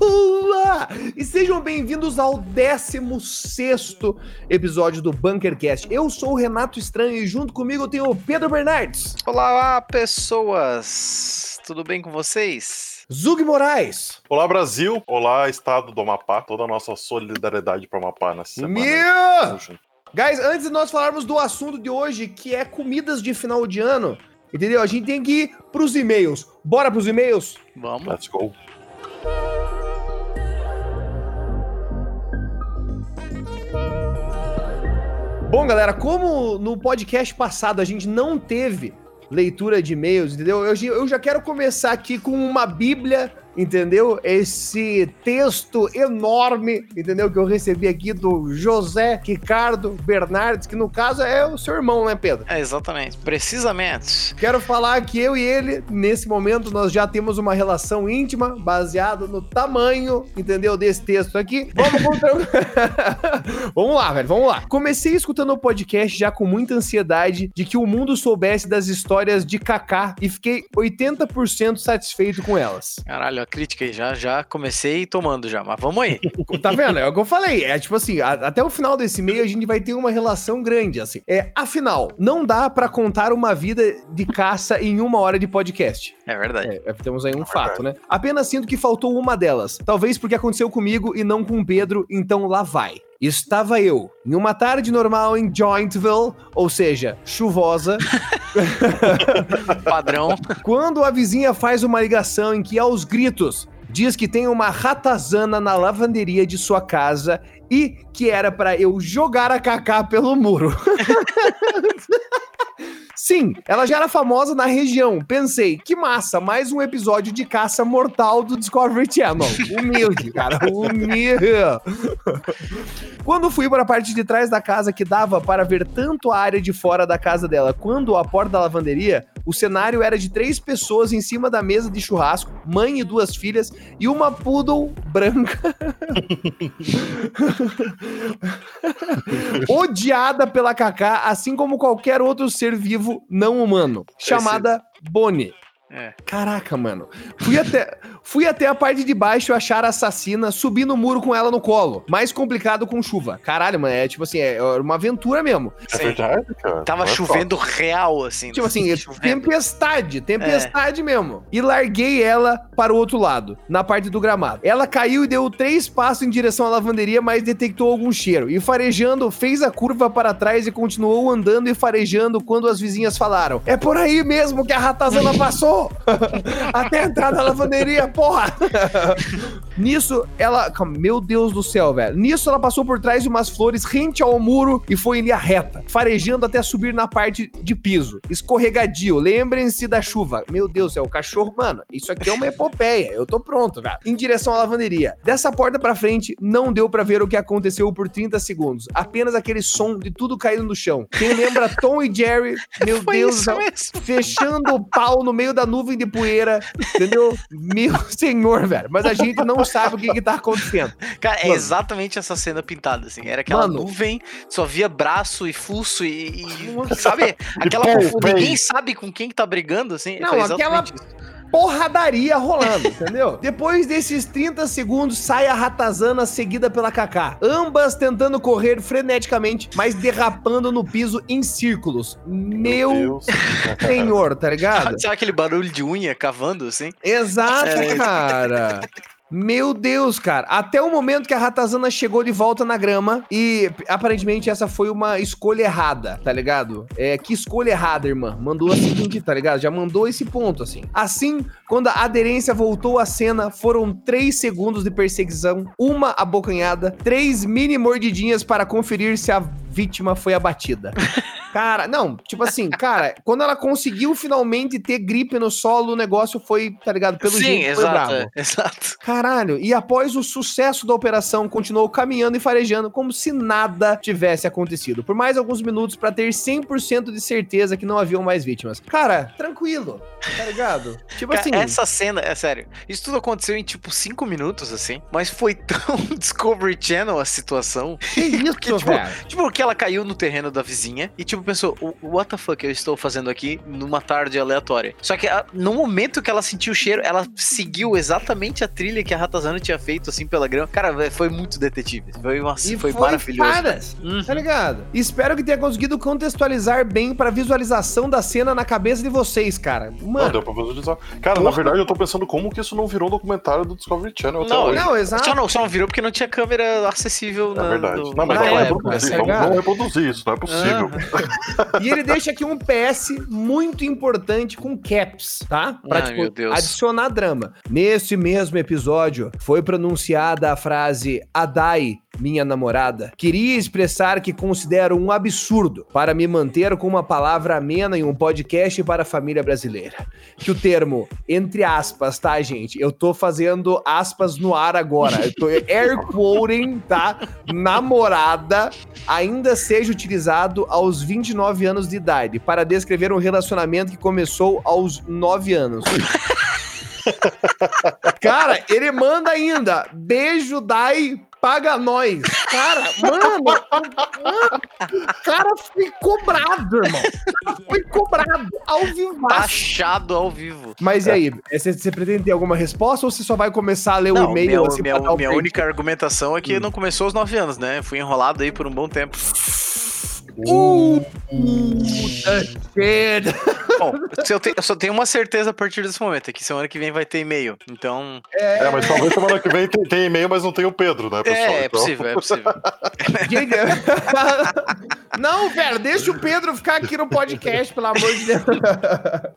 Olá! E sejam bem-vindos ao 16 episódio do Bunkercast. Eu sou o Renato Estranho e junto comigo eu tenho o Pedro Bernardes. Olá, pessoas! Tudo bem com vocês? Zug Moraes. Olá, Brasil. Olá, Estado do Amapá. Toda a nossa solidariedade para o Amapá nessa semana. Meu! Guys, antes de nós falarmos do assunto de hoje, que é comidas de final de ano, entendeu? A gente tem que ir pros e-mails. Bora pros e-mails? Vamos. Let's go. Bom, galera, como no podcast passado a gente não teve leitura de e-mails, entendeu? Eu, eu já quero começar aqui com uma bíblia entendeu? Esse texto enorme, entendeu? Que eu recebi aqui do José Ricardo Bernardes, que no caso é o seu irmão, né, Pedro? É, exatamente. Precisamente. Quero falar que eu e ele, nesse momento, nós já temos uma relação íntima, baseada no tamanho, entendeu? Desse texto aqui. Vamos contra... Vamos lá, velho, vamos lá. Comecei escutando o podcast já com muita ansiedade de que o mundo soubesse das histórias de Kaká e fiquei 80% satisfeito com elas. Caralho, crítica aí, já, já comecei tomando já, mas vamos aí. tá vendo? É o que eu falei. É tipo assim, a, até o final desse meio a gente vai ter uma relação grande, assim. É, afinal, não dá para contar uma vida de caça em uma hora de podcast. É verdade. É, é, temos aí um é fato, né? Apenas sinto que faltou uma delas. Talvez porque aconteceu comigo e não com o Pedro, então lá vai. Estava eu em uma tarde normal em Jointville, ou seja, chuvosa. Padrão. Quando a vizinha faz uma ligação em que, aos gritos, diz que tem uma ratazana na lavanderia de sua casa e que era para eu jogar a Kaká pelo muro. Sim, ela já era famosa na região. Pensei, que massa, mais um episódio de caça mortal do Discovery Channel. Humilde, cara, humilde. Quando fui para a parte de trás da casa que dava para ver tanto a área de fora da casa dela quanto a porta da lavanderia, o cenário era de três pessoas em cima da mesa de churrasco, mãe e duas filhas, e uma poodle branca. Odiada pela Kaká, assim como qualquer outro ser vivo vivo não humano, chamada Bonnie. É. Caraca, mano. Fui até, fui até a parte de baixo achar a assassina, subi no muro com ela no colo. Mais complicado com chuva. Caralho, mano. É tipo assim, é uma aventura mesmo. É verdade, cara. Tava é chovendo real, assim. Tipo assim, tempestade. Tempestade é. mesmo. E larguei ela para o outro lado, na parte do gramado. Ela caiu e deu três passos em direção à lavanderia, mas detectou algum cheiro. E farejando, fez a curva para trás e continuou andando e farejando quando as vizinhas falaram: É por aí mesmo que a ratazana passou! Até entrar na lavanderia, porra! Nisso, ela. Meu Deus do céu, velho. Nisso, ela passou por trás de umas flores rente ao muro e foi em linha reta, farejando até subir na parte de piso. Escorregadio. Lembrem-se da chuva. Meu Deus do céu, o cachorro, mano, isso aqui é uma epopeia. Eu tô pronto, velho. Em direção à lavanderia. Dessa porta pra frente, não deu para ver o que aconteceu por 30 segundos. Apenas aquele som de tudo caindo no chão. Quem lembra Tom e Jerry, meu Foi Deus do céu, fechando o pau no meio da nuvem de poeira, entendeu? Meu senhor, velho. Mas a gente não sabe o que, que tá acontecendo. Cara, é Mano. é exatamente essa cena pintada, assim. Era aquela Mano. nuvem, só via braço e fuso e. e sabe? Aquela. Ninguém sabe com quem que tá brigando, assim. Não, aquela. Isso porradaria rolando, entendeu? Depois desses 30 segundos, sai a ratazana seguida pela Kaká. Ambas tentando correr freneticamente, mas derrapando no piso em círculos. Meu, Meu senhor, tá ligado? Sabe aquele barulho de unha cavando, assim? Exato, é. cara. Meu Deus, cara. Até o momento que a Ratazana chegou de volta na grama e aparentemente essa foi uma escolha errada, tá ligado? É, que escolha errada, irmã. Mandou a seguinte, tá ligado? Já mandou esse ponto, assim. Assim, quando a aderência voltou à cena, foram três segundos de perseguição, uma abocanhada, três mini mordidinhas para conferir se a vítima foi abatida. Cara, não, tipo assim, cara, quando ela conseguiu finalmente ter gripe no solo, o negócio foi, tá ligado? Pelo Sim, jeito exato, foi bravo. É, exato. Caralho, e após o sucesso da operação, continuou caminhando e farejando como se nada tivesse acontecido. Por mais alguns minutos para ter 100% de certeza que não haviam mais vítimas. Cara, tranquilo, tá ligado? Tipo cara, assim. Essa cena, é sério, isso tudo aconteceu em tipo 5 minutos, assim, mas foi tão Discovery Channel a situação. Que isso, que, tipo, velho? Tipo, que ela caiu no terreno da vizinha e, tipo, pensou, what the fuck eu estou fazendo aqui numa tarde aleatória? Só que no momento que ela sentiu o cheiro, ela seguiu exatamente a trilha que a Ratazana tinha feito, assim, pela grama. Cara, foi muito detetive. Foi, uma, e foi, foi maravilhoso. Caras, uhum. Tá ligado? Espero que tenha conseguido contextualizar bem pra visualização da cena na cabeça de vocês, cara. Mano. Não, deu pra visualizar. Cara, Porra. na verdade, eu tô pensando como que isso não virou um documentário do Discovery Channel não, Não, exato. Só não, só não virou porque não tinha câmera acessível. É na, verdade. No... Não, mas vamos reproduzir. Vamos, vamos, reproduzir isso, não é possível. Ah. e ele deixa aqui um PS muito importante com caps, tá? Pra, Ai, tipo, adicionar drama. Nesse mesmo episódio, foi pronunciada a frase Adai minha namorada, queria expressar que considero um absurdo para me manter com uma palavra amena em um podcast para a família brasileira. Que o termo, entre aspas, tá, gente? Eu tô fazendo aspas no ar agora. Eu tô air quoting, tá? Namorada ainda seja utilizado aos 29 anos de idade para descrever um relacionamento que começou aos 9 anos. Cara, ele manda ainda. Beijo, Dai, paga nós. Cara, mano, o cara foi cobrado, irmão. Foi cobrado ao vivo. Taxado ao vivo. Mas e aí, você, você pretende ter alguma resposta ou você só vai começar a ler o e-mail? Minha, assim, minha, minha única argumentação é que hum. não começou aos 9 anos, né? Fui enrolado aí por um bom tempo. Puta shit. Bom, eu, te, eu, só tenho uma certeza a partir desse momento, é que semana que vem vai ter e-mail. Então. É, é mas talvez semana que vem tem, tem e-mail, mas não tem o Pedro, né, pessoal? É, é então... possível, é possível. não, velho, deixa o Pedro ficar aqui no podcast, pelo amor de Deus.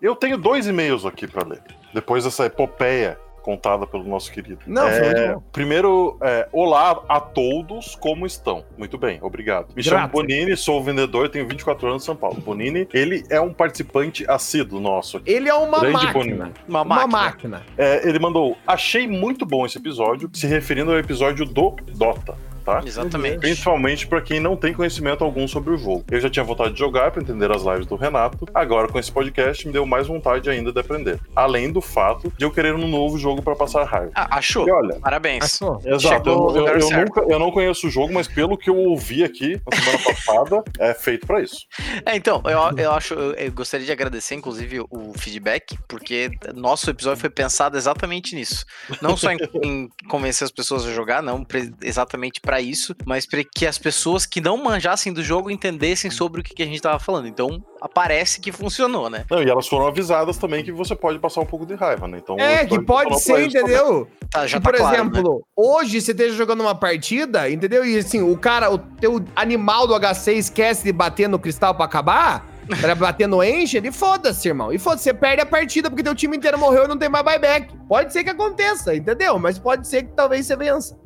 Eu tenho dois e-mails aqui para ler. Depois dessa epopeia contada pelo nosso querido. Não, é, Primeiro, é, olá a todos, como estão? Muito bem, obrigado. Me chamo Bonini, sou vendedor, tenho 24 anos em São Paulo. Bonini, ele é um participante assíduo nosso. Aqui. Ele é uma Grande máquina. Bonini. Uma máquina. Uma máquina. É, ele mandou, achei muito bom esse episódio, se referindo ao episódio do Dota tá? Exatamente. Principalmente para quem não tem conhecimento algum sobre o jogo. Eu já tinha vontade de jogar para entender as lives do Renato, agora com esse podcast me deu mais vontade ainda de aprender. Além do fato de eu querer um novo jogo para passar raiva. Ah, achou. E olha, Parabéns. Achou. Exato. Eu, eu, eu, nunca, eu não conheço o jogo, mas pelo que eu ouvi aqui na semana passada, é feito para isso. É, então, eu, eu acho, eu gostaria de agradecer, inclusive, o feedback, porque nosso episódio foi pensado exatamente nisso. Não só em, em convencer as pessoas a jogar, não exatamente para isso, mas para que as pessoas que não manjassem do jogo entendessem sobre o que, que a gente tava falando. Então, aparece que funcionou, né? Não, e elas foram avisadas também que você pode passar um pouco de raiva, né? Então, é, que pode ser, entendeu? Tá, já que, tá por claro, exemplo, né? hoje você esteja jogando uma partida, entendeu? E assim, o cara, o teu animal do HC esquece de bater no cristal para acabar, pra bater no Ancient, e foda-se, irmão. E foda-se, você perde a partida porque teu time inteiro morreu e não tem mais buyback. Pode ser que aconteça, entendeu? Mas pode ser que talvez você vença.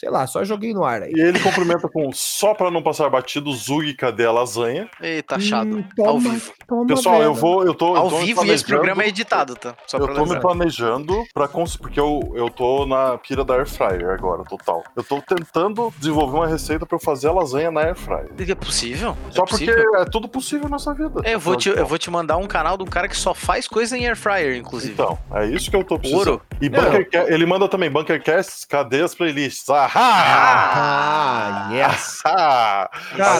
Sei lá, só joguei no ar aí. E ele cumprimenta com só pra não passar batido, Zug, cadê a lasanha? Eita, chato. Hum, toma, ao vivo. Toma, Pessoal, eu vou. Eu tô, ao eu tô vivo e esse programa é editado, tá? Só eu tô lembrar. me planejando pra conseguir. Porque eu, eu tô na pira da Air Fryer agora, total. Eu tô tentando desenvolver uma receita pra eu fazer a lasanha na Air Fryer. É possível? Só é porque possível? é tudo possível nessa vida. É, eu vou, te, eu vou te mandar um canal de um cara que só faz coisa em Air Fryer, inclusive. Então, é isso que eu tô precisando. Ouro. E Bunker, ele manda também, Bunkercast, cadê as playlists? Ahá! Ah! Ah, yes! Cara,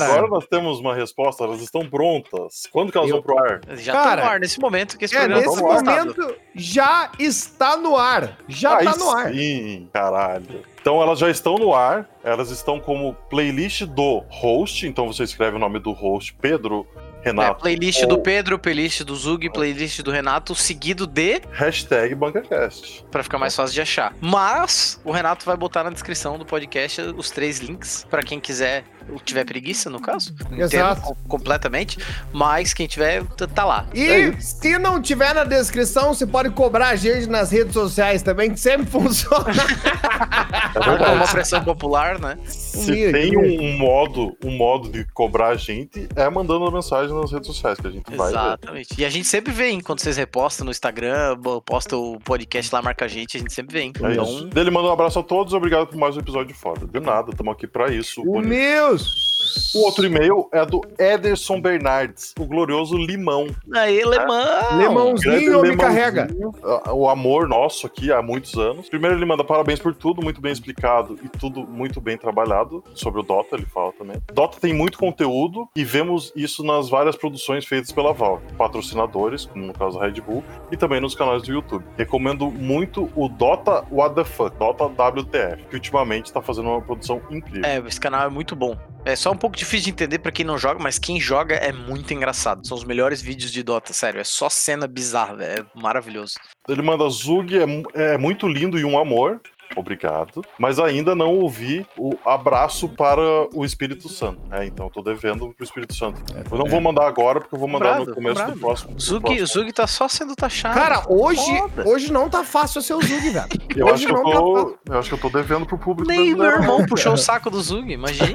Agora nós temos uma resposta, elas estão prontas. Quando que elas eu... vão pro ar? Já estão no ar, nesse momento que esse é, programa nesse momento já está no ar. Já Aí tá no ar. Sim, caralho. Então elas já estão no ar, elas estão como playlist do host, então você escreve o nome do host, Pedro Renato. É, playlist ou... do Pedro, playlist do Zug, playlist do Renato, seguido de. Hashtag BancaCast. Pra ficar mais fácil de achar. Mas o Renato vai botar na descrição do podcast os três links para quem quiser tiver preguiça, no caso. Exato. completamente. Mas quem tiver, tá lá. E é se não tiver na descrição, você pode cobrar a gente nas redes sociais também, que sempre funciona. É uma pressão popular, né? Se tem um, modo, um modo de cobrar a gente, é mandando mensagem nas redes sociais que a gente vai. Exatamente. E a gente sempre vê, hein, quando vocês repostam no Instagram, posta o podcast lá, marca a gente, a gente sempre vem. É então... Isso. Ele manda um abraço a todos, obrigado por mais um episódio de foda. De nada, estamos aqui para isso. O Deus! O outro e-mail é do Ederson Bernardes, o glorioso Limão. Aí, Lemão. Lemãozinho me carrega. Ah, O amor nosso aqui há muitos anos. Primeiro ele manda parabéns por tudo, muito bem explicado e tudo muito bem trabalhado. Sobre o Dota, ele fala também. Dota tem muito conteúdo e vemos isso nas várias produções feitas pela Valve. Patrocinadores, como no caso da Red Bull, e também nos canais do YouTube. Recomendo muito o Dota What the Fuck, Dota WTF, que ultimamente tá fazendo uma produção incrível. É, esse canal é muito bom. É só um pouco difícil de entender pra quem não joga, mas quem joga é muito engraçado. São os melhores vídeos de Dota, sério. É só cena bizarra, velho. É maravilhoso. Ele manda Zug, é, é muito lindo e um amor. Obrigado. Mas ainda não ouvi o abraço para o Espírito Santo. É, então eu tô devendo pro Espírito Santo. Eu não vou mandar agora, porque eu vou mandar Comprado, no começo comprado. do próximo. do Zug, próximo. Zug tá só sendo taxado. Cara, hoje, Foda. hoje não tá fácil ser o Zug, velho. Eu hoje acho, que eu, não tá tô, eu acho que eu tô devendo pro público Nem meu irmão puxou o saco do Zug, imagina.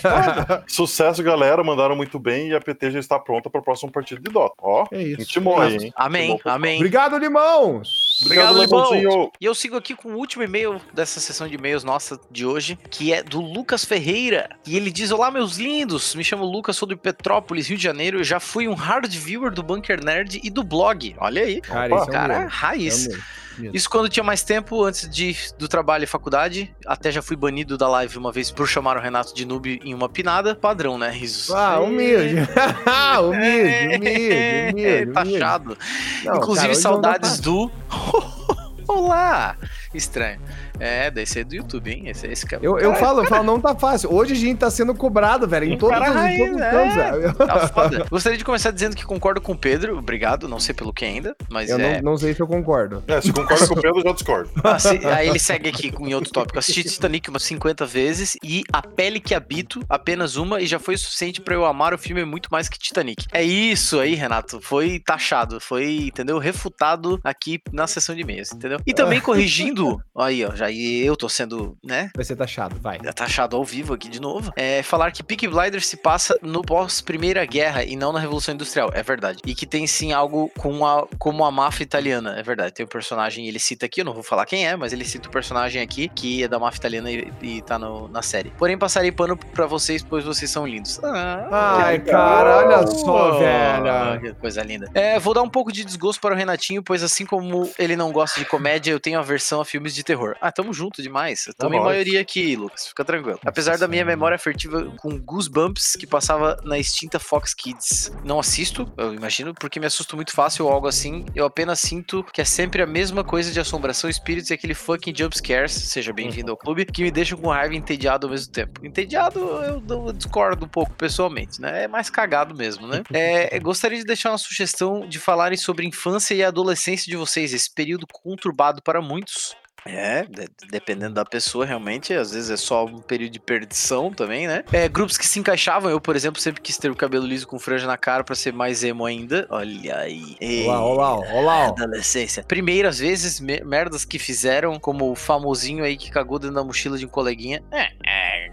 Tá. Sucesso, galera. Mandaram muito bem e a PT já está pronta para o próximo partido de Dota. Ó, É isso. intimou aí, hein? Amém, Intimou, amém. Obrigado, Limão. Obrigado, Lemãozinho. E eu sigo aqui com o último e-mail dessa sessão de e-mails nossa de hoje, que é do Lucas Ferreira. E ele diz: Olá, meus lindos. Me chamo Lucas, sou de Petrópolis, Rio de Janeiro. Eu já fui um hard viewer do Bunker Nerd e do blog. Olha aí. Cara, Opa, isso é Cara, um raiz. É um mesmo. Isso quando tinha mais tempo, antes de, do trabalho e faculdade. Até já fui banido da live uma vez por chamar o Renato de noob em uma pinada. Padrão, né, risos? Ah, humilde. humilde, humilde, humilde. Taxado. Não, Inclusive, cara, saudades do. Olá! Estranho. É, deve ser do YouTube, hein? Esse, esse cara. Eu, eu falo, eu falo, não tá fácil. Hoje a gente tá sendo cobrado, velho, em todos, cara os- em todos os é. cantos, velho. Tá foda. Gostaria de começar dizendo que concordo com o Pedro. Obrigado, não sei pelo que ainda, mas Eu é. não, não sei se eu concordo. É, se concorda com o Pedro, eu já discordo. Assi- Aí ele segue aqui com- em outro tópico. Assisti Titanic umas 50 vezes e A Pele que Habito, apenas uma, e já foi o suficiente pra eu amar o filme muito mais que Titanic. É isso aí, Renato. Foi taxado, foi, entendeu? Refutado aqui na sessão de e-mails, entendeu? E também corrigindo, aí, ó, já eu tô sendo, né? Vai ser taxado, vai. taxado ao vivo aqui de novo, é falar que Peaky Blinders se passa no pós-Primeira Guerra e não na Revolução Industrial, é verdade. E que tem sim algo com a, como a máfia italiana, é verdade. Tem um personagem, ele cita aqui, eu não vou falar quem é, mas ele cita o personagem aqui, que é da máfia italiana e, e tá no- na série. Porém, passarei pano pra vocês, pois vocês são lindos. Ah, Ai, cara, olha só, velho. Que coisa linda. É, vou dar um pouco de desgosto para o Renatinho, pois assim como ele não gosta de comédia, eu tenho aversão a filmes de terror. Ah, tamo junto demais. Tamo em maioria aqui, Lucas. Fica tranquilo. Apesar da minha memória afetiva com Goosebumps, que passava na extinta Fox Kids. Não assisto, eu imagino, porque me assusto muito fácil ou algo assim. Eu apenas sinto que é sempre a mesma coisa de assombração, espíritos e aquele fucking jumpscares, seja bem-vindo ao clube, que me deixam com raiva e entediado ao mesmo tempo. Entediado eu, eu discordo um pouco pessoalmente, né? É mais cagado mesmo, né? É, gostaria de deixar uma sugestão de falarem sobre infância e adolescência de vocês, esse período conturbado para muitos. É, de- dependendo da pessoa, realmente, às vezes é só um período de perdição também, né? É, grupos que se encaixavam, eu, por exemplo, sempre quis ter o cabelo liso com franja na cara pra ser mais emo ainda. Olha aí. Olá, olá, olá. Adolescência. Primeiras vezes, me- merdas que fizeram, como o famosinho aí que cagou dentro da mochila de um coleguinha. É, é,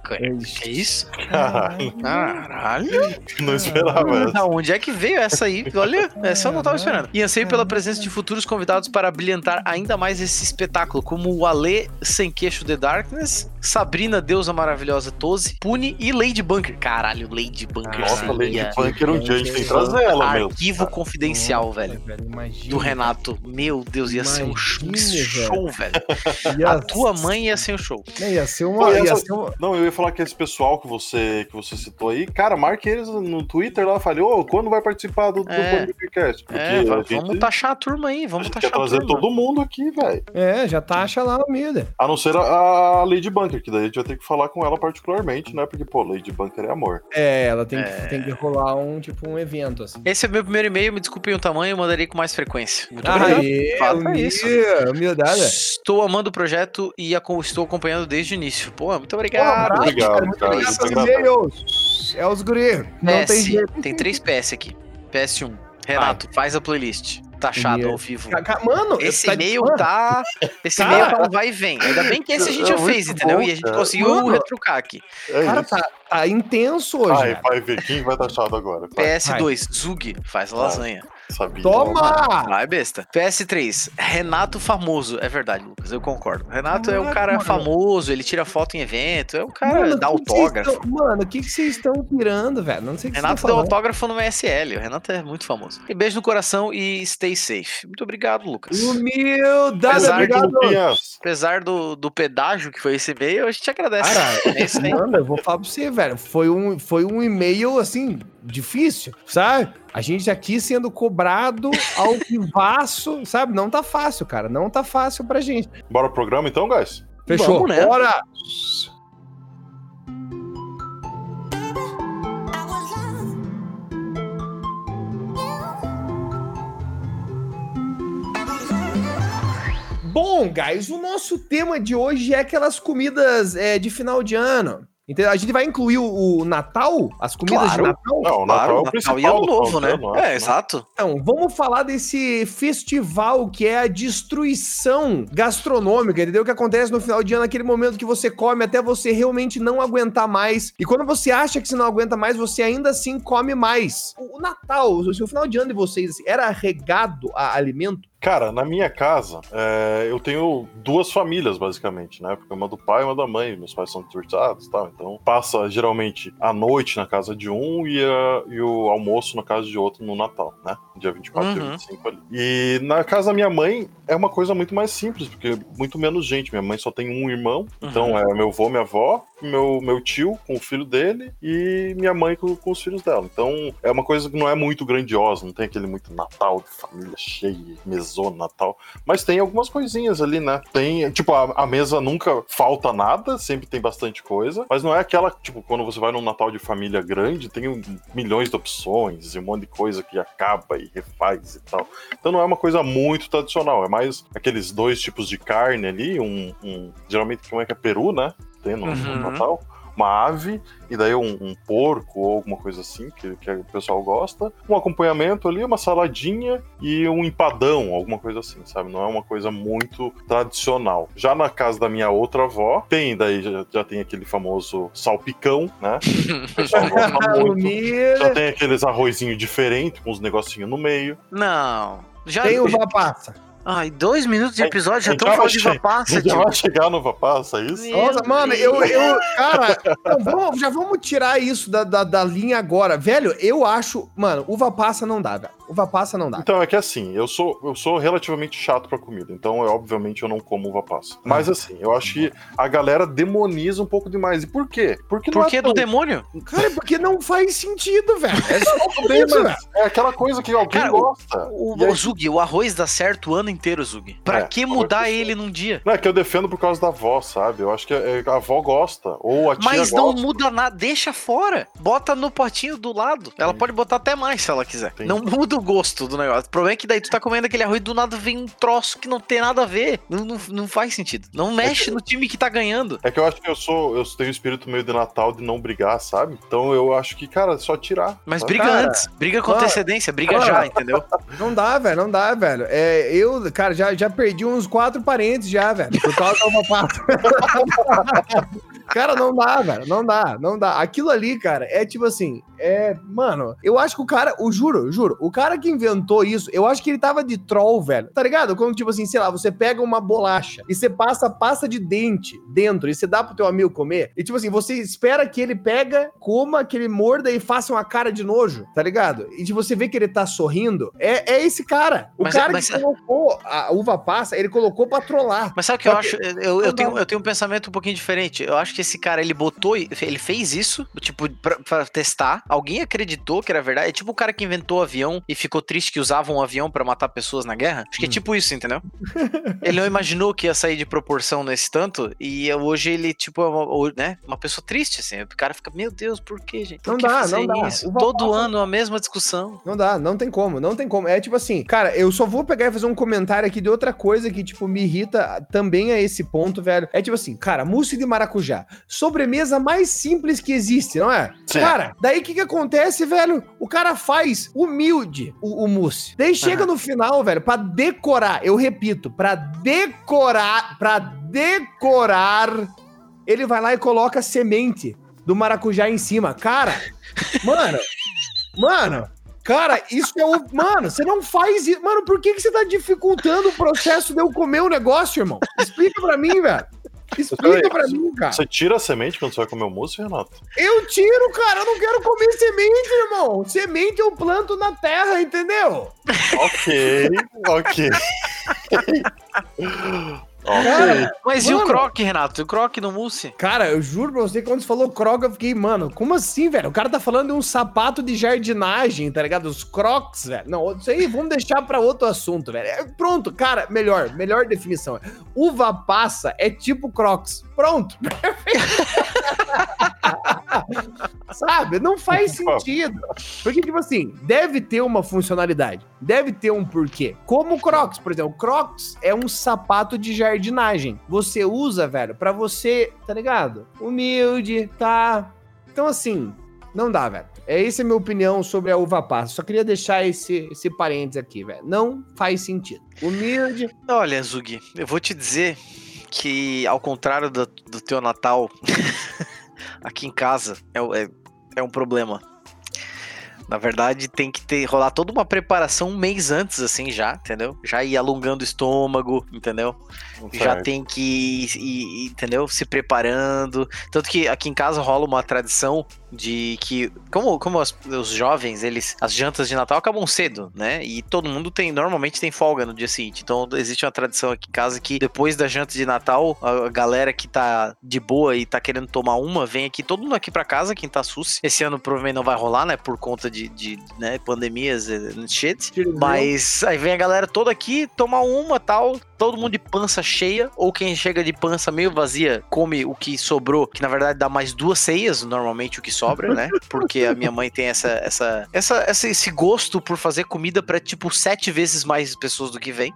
que isso? Caralho. Não esperava essa. Da onde é que veio essa aí? Olha, essa eu não tava esperando. E anseio pela presença de futuros convidados para brilhantar ainda mais esse espetáculo, como o Ale Sem Queixo The Darkness, Sabrina Deusa Maravilhosa Tose, Pune e Lady Bunker. Caralho, Lady Bunker Nossa, Lady seria Bunker, um dia a gente tem que trazer ela, meu. arquivo confidencial, velho. imagina. Do Renato. Meu Deus, ia ser um show, velho. Ia, A tua mãe ia ser um show. Ia ser Pô, uma. e Ia essa- ser uma... Não, eu ia falar que esse pessoal que você, que você citou aí, cara, marque eles no Twitter lá, falei, ô, quando vai participar do, do É. podcast? Porque É, a gente, vamos taxar a turma aí, a vamos gente taxar quer a trazer turma. todo mundo aqui, velho. É, já taxa lá humilde. A não ser a, a Lady Bunker, que daí a gente vai ter que falar com ela particularmente, né? Porque, pô, Lady Bunker é amor. É, ela tem, É. Que, tem que rolar um, tipo, um evento, assim. Esse é meu primeiro e-mail, me desculpem o tamanho, eu mandarei com mais frequência. Muito obrigado. Aê, isso. humildade. Estou amando o projeto e a- estou acompanhando desde o início. Pô, muito obrigado. Pô, obrigado, cara, muito cara, obrigado é. É os guri. Não PS, tem jeito. tem três PS aqui. PS1. Renato, faz a playlist. Taxado Primeiro. ao vivo. Mano, Esse tá- e-mail mano, tá. Esse Cara. e-mail tá um vai e vem. Ainda bem que esse a gente É já fez, muito entendeu? bom, e a gente cara. conseguiu Mano. retrucar aqui. É Cara, isso. tá, tá intenso hoje. Ai, vai ver quem vai chato agora. Vai. PS2, Zug, faz lasanha. Sabia. Toma! Vai, besta. PS3, Renato famoso. É verdade, Lucas, eu concordo. Renato é um cara mano. famoso, ele tira foto em evento, é um cara Mano, vocês autógrafo. tão- Mano, o que que vocês estão pirando, velho? Não sei o que Renato deu estão autógrafo no MSL. O Renato é muito famoso. E beijo no coração e stay safe. Muito obrigado, Lucas. Humildade, Apesar obrigado. Luquinhas. Apesar do, do pedágio que foi esse e-mail, a gente agradece. Cara, é isso aí. Mano, eu vou falar pra você, velho. Foi um, foi um e-mail, assim, difícil, sabe? A gente aqui sendo cobrado ao vivaço, sabe? Não tá fácil, cara. Não tá fácil pra gente. Bora pro programa então, guys? Fechou. Vamos, né? Bora! Bom, guys, o nosso tema de hoje é aquelas comidas é, de final de ano. Entendeu? A gente vai incluir o, o Natal, as comidas Claro. de Natal. Não, o Natal Claro, é o Natal principal e ano do novo, né? ano, É, exato. Então, vamos falar desse festival que é a destruição gastronômica, entendeu? Que acontece no final de ano, aquele momento que você come até você realmente não aguentar mais. E quando você acha que você não aguenta mais, você ainda assim come mais. O o Natal, o seu final de ano de vocês, assim, era regado a alimento? Cara, na minha casa, é, eu tenho duas famílias, basicamente, né? Porque uma do pai e uma da mãe. Meus pais são divorciados e tal. Então, passa geralmente a noite na casa de um e, a- e o almoço na casa de outro no Natal, né? Dia 24 e Uhum. 25 ali. E na casa da minha mãe é uma coisa muito mais simples, porque muito menos gente. Minha mãe só tem um irmão. Então, é meu avô, minha avó, meu, meu tio com o filho dele e minha mãe com, com os filhos dela. Então, é uma coisa que não é muito grandiosa. Não tem aquele muito Natal de família cheia, mesona, Natal. Mas tem algumas coisinhas ali, né? Tem, tipo, a, a mesa nunca falta nada, sempre tem bastante coisa, mas não é aquela, tipo, quando você vai num Natal de família grande, tem milhões de opções e um monte de coisa que acaba e refaz e tal. Então não é uma coisa muito tradicional, é mais aqueles dois tipos de carne ali, um, um- geralmente como é que é peru, né? Tem no, no Uhum. Natal. Uma ave, e daí um, um porco ou alguma coisa assim, que, que o pessoal gosta. Um acompanhamento ali, uma saladinha e um empadão, alguma coisa assim, sabe? Não é uma coisa muito tradicional. Já na casa da minha outra avó, tem, daí já, já tem aquele famoso salpicão, né? O pessoal gosta muito. Humilde. Já tem aqueles arrozinho diferente, com uns negocinhos no meio. Não. Já. Tem uva passa. Ai, dois minutos de episódio, já estão já falando vai de che- vapaça, Já tio. vai chegar no Vapassa, é isso? Meu Nossa, mano, eu, eu cara, não, vamos- já vamos tirar isso da, da, da linha agora. Velho, eu acho, mano, uva passa não dá, velho. Uva passa não dá. Então é que assim, eu sou, eu sou relativamente chato pra comida, então eu, obviamente eu não como uva passa. Mas assim, eu acho que a galera demoniza um pouco demais. E por quê? Porque não Por que é do tão- demônio? Cara, porque não faz sentido, velho. É só por isso, velho. é aquela coisa que alguém Cara, o- gosta. O, E aí- o Zug, o arroz dá certo o ano inteiro, Zug. Pra É, que mudar ele num dia? Não é que eu defendo por causa da avó, sabe? Eu acho que é- a avó gosta, ou a tia Mas não gosta. muda nada, deixa fora. Bota no potinho do lado. Ela Entendi. pode botar até mais se ela quiser. Entendi. Não muda o gosto do negócio. O problema é que daí tu tá comendo aquele arroz e do nada vem um troço que não tem nada a ver. Não, não, não faz sentido. Não mexe no time que tá ganhando. É que eu acho que eu sou, eu tenho um espírito meio de Natal de não brigar, sabe? Então eu acho que, cara, é só tirar. Mas sabe? briga Cara, antes. Briga com cara, antecedência. Briga cara. já, entendeu? Não dá, velho, não dá, velho. É, eu, cara, já, já perdi uns quatro parentes já, velho. Por causa da uva passa. Cara, não dá, velho. Não dá, não dá. Aquilo ali, cara, é tipo assim, é. Mano, eu acho que o cara, eu juro, juro, o cara que inventou isso, eu acho que ele tava de troll, velho. Tá ligado? Quando, tipo assim, sei lá, você pega uma bolacha e você passa pasta de dente dentro e você dá pro teu amigo comer. E, tipo assim, você espera que ele pega, coma, que ele morda e faça uma cara de nojo, tá ligado? E de você vê que ele tá sorrindo, é, é esse cara. O Mas- cara mas- que colocou a uva passa, ele colocou pra trollar. Mas sabe o que eu acho? Eu, eu, tenho, eu tenho um pensamento um pouquinho diferente. Eu acho que esse cara, ele botou, ele fez isso, tipo, pra, pra testar. Alguém acreditou que era verdade. É tipo o cara que inventou o avião e ficou triste que usava um avião pra matar pessoas na guerra. Acho que é Hum. tipo isso, entendeu? ele não imaginou que ia sair de proporção nesse tanto. E hoje ele, tipo, é uma, né, uma pessoa triste, assim. O cara fica, meu Deus, por que, gente? Por Não que dá, fazer não dá. isso? Todo ano a mesma discussão. Não dá, não tem como, não tem como. É tipo assim, cara, eu só vou pegar e fazer um comentário aqui de outra coisa que, tipo, me irrita também a esse ponto, velho. É tipo assim, cara, mousse de maracujá. Sobremesa mais simples que existe, não é? Cara, daí o que que acontece, velho? O cara faz humilde o, o mousse. Daí chega no final, velho, pra decorar, eu repito, pra decorar, pra decorar, ele vai lá e coloca semente do maracujá em cima. Cara, mano, mano, Cara, isso é o. Mano, você não faz isso. Mano, por que, que você tá dificultando o processo de eu comer o negócio, irmão? Explica pra mim, velho. Explica pra mim, cara. Você tira a semente quando você vai comer o mousse, Renato? Eu tiro, cara. Eu não quero comer semente, irmão. Semente eu planto na terra, entendeu? Ok, ok. Cara, mas mano, e o croque, Renato? E o croque no mousse? Cara, eu juro pra você que quando você falou croque, eu fiquei, mano, como assim, velho? O cara tá falando de um sapato de jardinagem, tá ligado? Os crocs, velho. Não, isso aí vamos deixar pra outro assunto, velho. É, pronto, cara, melhor, melhor definição. Uva passa é tipo crocs. Pronto. Sabe? Não faz sentido. Porque, tipo assim, deve ter uma funcionalidade. Deve ter um porquê. Como o Crocs, por exemplo. O Crocs é um sapato de jardinagem. Você usa, velho, para você, tá ligado? Humilde, tá? Então, assim, não dá, velho. É essa é a minha opinião sobre a uva passa. Só queria deixar esse, esse parênteses aqui, velho. Não faz sentido. Humilde. Olha, Zug, eu vou te dizer que, ao contrário do, do teu Natal, aqui em casa é, é, é um problema. Na verdade, tem que ter rolar toda uma preparação um mês antes, assim, já, entendeu? Já ir alongando o estômago, entendeu? Certo. Já tem que ir, ir, entendeu? Se preparando. Tanto que aqui em casa rola uma tradição de que como, como os, os, jovens eles as jantas de Natal acabam cedo né? E todo mundo tem normalmente tem folga no dia seguinte. Então existe uma tradição aqui em casa que depois da janta de Natal a galera que tá de boa e tá querendo tomar uma vem aqui todo mundo aqui para casa quem tá sus esse ano provavelmente não vai rolar né? Por conta de, de né, pandemias shit mas aí vem a galera toda aqui tomar uma tal todo mundo de pança cheia, ou quem chega de pança meio vazia, come o que sobrou, que na verdade dá mais duas ceias, normalmente o que sobra, né? Porque a minha mãe tem essa, essa, essa, esse gosto por fazer comida para tipo sete vezes mais pessoas do que vem.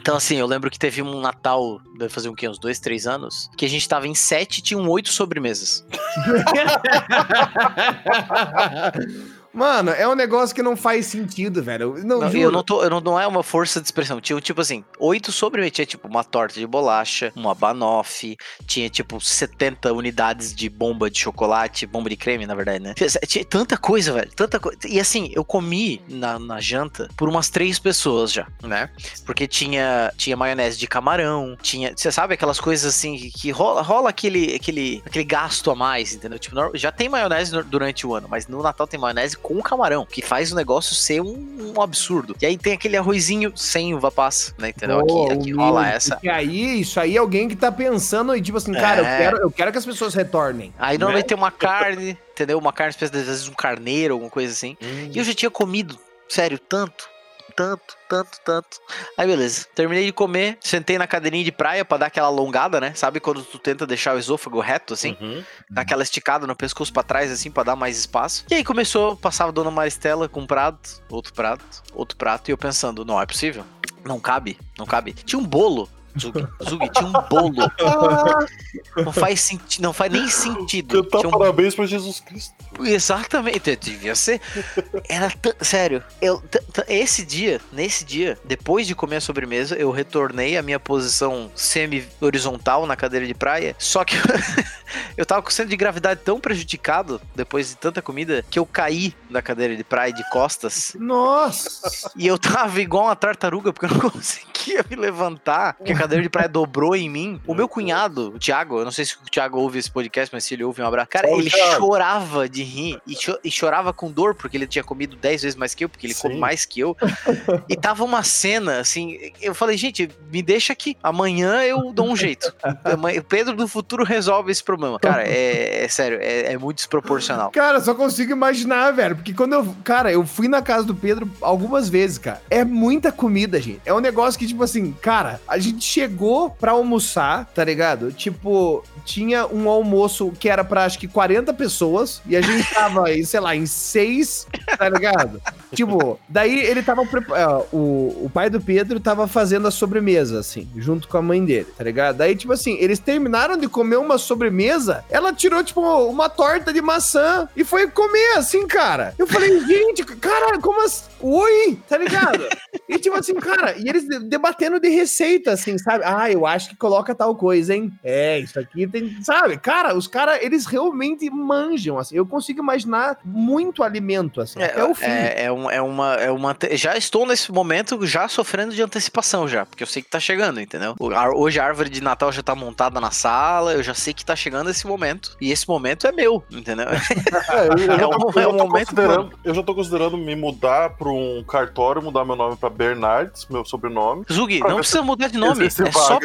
Então, assim, eu lembro que teve um Natal, deve fazer um quê? Uns dois, três anos, que a gente tava em sete e tinham oito sobremesas. Mano, é um negócio que não faz sentido, velho. Não, não eu não tô, eu não, não é uma força de expressão. Tinha, tipo assim, oito sobremesas. Tinha, tipo, uma torta de bolacha, uma banoffee, tinha, tipo, 70 unidades de bomba de chocolate, bomba de creme, na verdade, né? Tinha, tinha tanta coisa, velho. Tanta coisa. E assim, eu comi na, na janta por umas três pessoas já, né? Porque tinha, tinha maionese de camarão, tinha. Você sabe aquelas coisas assim que rola, rola aquele, aquele, aquele gasto a mais, entendeu? Tipo, já tem maionese durante o ano, mas no Natal tem maionese com camarão, que faz o negócio ser um, um absurdo. E aí tem aquele arrozinho sem uva passa, né? Entendeu? Oh, aqui, aqui rola essa. E aí, isso aí é alguém que tá pensando e tipo assim, cara, eu, é. quero, eu quero que as pessoas retornem. Aí normalmente né? tem uma carne, entendeu? Uma carne, às vezes um carneiro, alguma coisa assim. Hum. E eu já tinha comido, sério, tanto tanto, tanto, tanto. Aí beleza, terminei de comer, sentei na cadeirinha de praia para dar aquela alongada, né? Sabe quando tu tenta deixar o esôfago reto assim? Uhum. Dá aquela esticada no pescoço para trás assim para dar mais espaço. E aí começou, passava a dona Maristela com um prato, outro prato, outro prato e eu pensando, não é possível. Não cabe, não cabe. Tinha um bolo Zug, Zug tinha um bolo. não faz sentido, não faz nem sentido. Cantar um... parabéns para Jesus Cristo. Exatamente, devia ser. Era sério, eu esse dia, nesse dia, depois de comer a sobremesa, eu retornei à minha posição semi-horizontal na cadeira de praia. Só que eu tava com o centro de gravidade tão prejudicado depois de tanta comida que eu caí da cadeira de praia de costas. Nossa! E eu tava igual uma tartaruga porque eu não conseguia me levantar, porque a cadeira de praia dobrou em mim. O meu cunhado, o Thiago, eu não sei se o Thiago ouve esse podcast, mas se ele ouve um abraço. Cara, ele chorava de rir e, cho e, chorava com dor porque ele tinha comido 10 vezes mais que eu, porque ele Sim. come mais que eu. e tava uma cena assim, eu falei, gente, me deixa aqui. Amanhã eu dou um jeito. O Pedro do futuro resolve esse problema. Cara, é, é sério, é, é, muito desproporcional. Cara, só consigo imaginar, velho. Porque quando eu. Cara, eu fui na casa do Pedro algumas vezes, cara. É muita comida, gente. É um negócio que, tipo assim, cara, a gente chegou pra almoçar, tá ligado? Tipo, tinha um almoço que era pra acho que 40 pessoas. E a gente tava, sei lá, em seis, tá ligado? tipo, daí ele tava. Uh, o, o pai do Pedro tava fazendo a sobremesa, assim, junto com a mãe dele, tá ligado? Daí, tipo assim, eles terminaram de comer uma sobremesa, ela tirou, tipo, uma torta de maçã e foi comer, assim, cara. Eu falei, gente, cara, como assim? Oi, tá ligado? e tipo assim, cara, e eles debatendo de receita, assim, sabe? Ah, eu acho que coloca tal coisa, hein? É, isso aqui tem, sabe? Cara, os caras, eles realmente manjam, assim. Eu consigo imaginar muito alimento, assim, é, até o fim. É, é, um, é, uma, é uma. Já estou nesse momento já sofrendo de antecipação, já, porque eu sei que tá chegando, entendeu? Hoje a árvore de Natal já tá montada na sala, eu já sei que tá chegando esse momento. E esse momento é meu, entendeu? É, eu, eu, é um, é um momento. Eu já tô considerando me mudar pra um cartório, mudar meu nome pra Bernardes, meu sobrenome. Zug, não precisa mudar de nome. É só,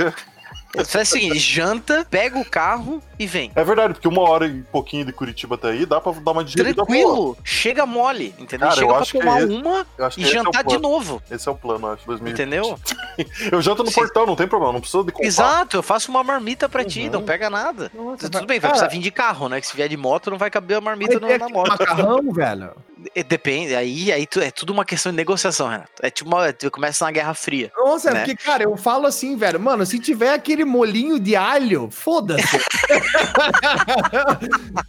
Faz o seguinte, janta, pega o carro e vem. É verdade, porque uma hora e pouquinho de Curitiba até aí, dá pra dar uma digerida Tranquilo, chega mole, entendeu? Cara, chega pra tomar é uma e jantar é de novo. Esse é o plano, acho, 2020. Entendeu? eu janto no Sim. portão, não tem problema, não precisa de comprar. Exato, eu faço uma marmita pra uhum. ti, não pega nada. Nossa, Tudo bem, vai precisar vir de carro, né? Que se vier de moto, não vai caber a marmita na, na moto. macarrão, velho. Depende, aí, aí é tudo uma questão de negociação, Renato. É tipo uma, começa na Guerra Fria. Nossa, né? porque, cara, eu falo assim, velho, mano, se tiver aquele molinho de alho, foda-se.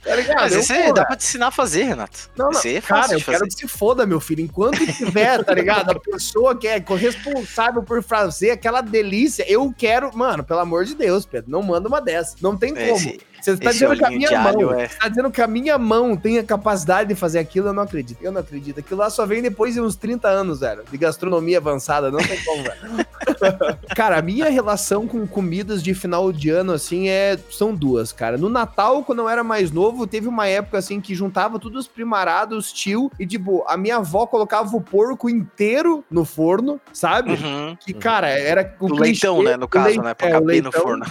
tá ligado? Mas eu, dá pra te ensinar a fazer, Renato. Não, não. É cara, eu quero que se foda, meu filho. Enquanto tiver, tá ligado? A pessoa que é corresponsável por fazer aquela delícia, eu quero, mano, pelo amor de Deus, Pedro, não manda uma dessa. Não tem como. Esse, você tá dizendo que a minha mão. É... Tá dizendo que a minha mão tem a capacidade de fazer aquilo, eu não acredito. Eu não acredito. Aquilo lá só vem depois de uns 30 anos, velho. De gastronomia avançada. Não tem como, velho. cara, a minha relação com comidas de final de ano, assim, é. São duas, cara. No Natal, quando eu era mais novo, teve uma época assim que juntava todos os primarados, tio, e tipo, a minha avó colocava o porco inteiro no forno, sabe? Uhum, que, cara, era o, o leitão, né? No caso, leite, né? Pra é, caber no forno.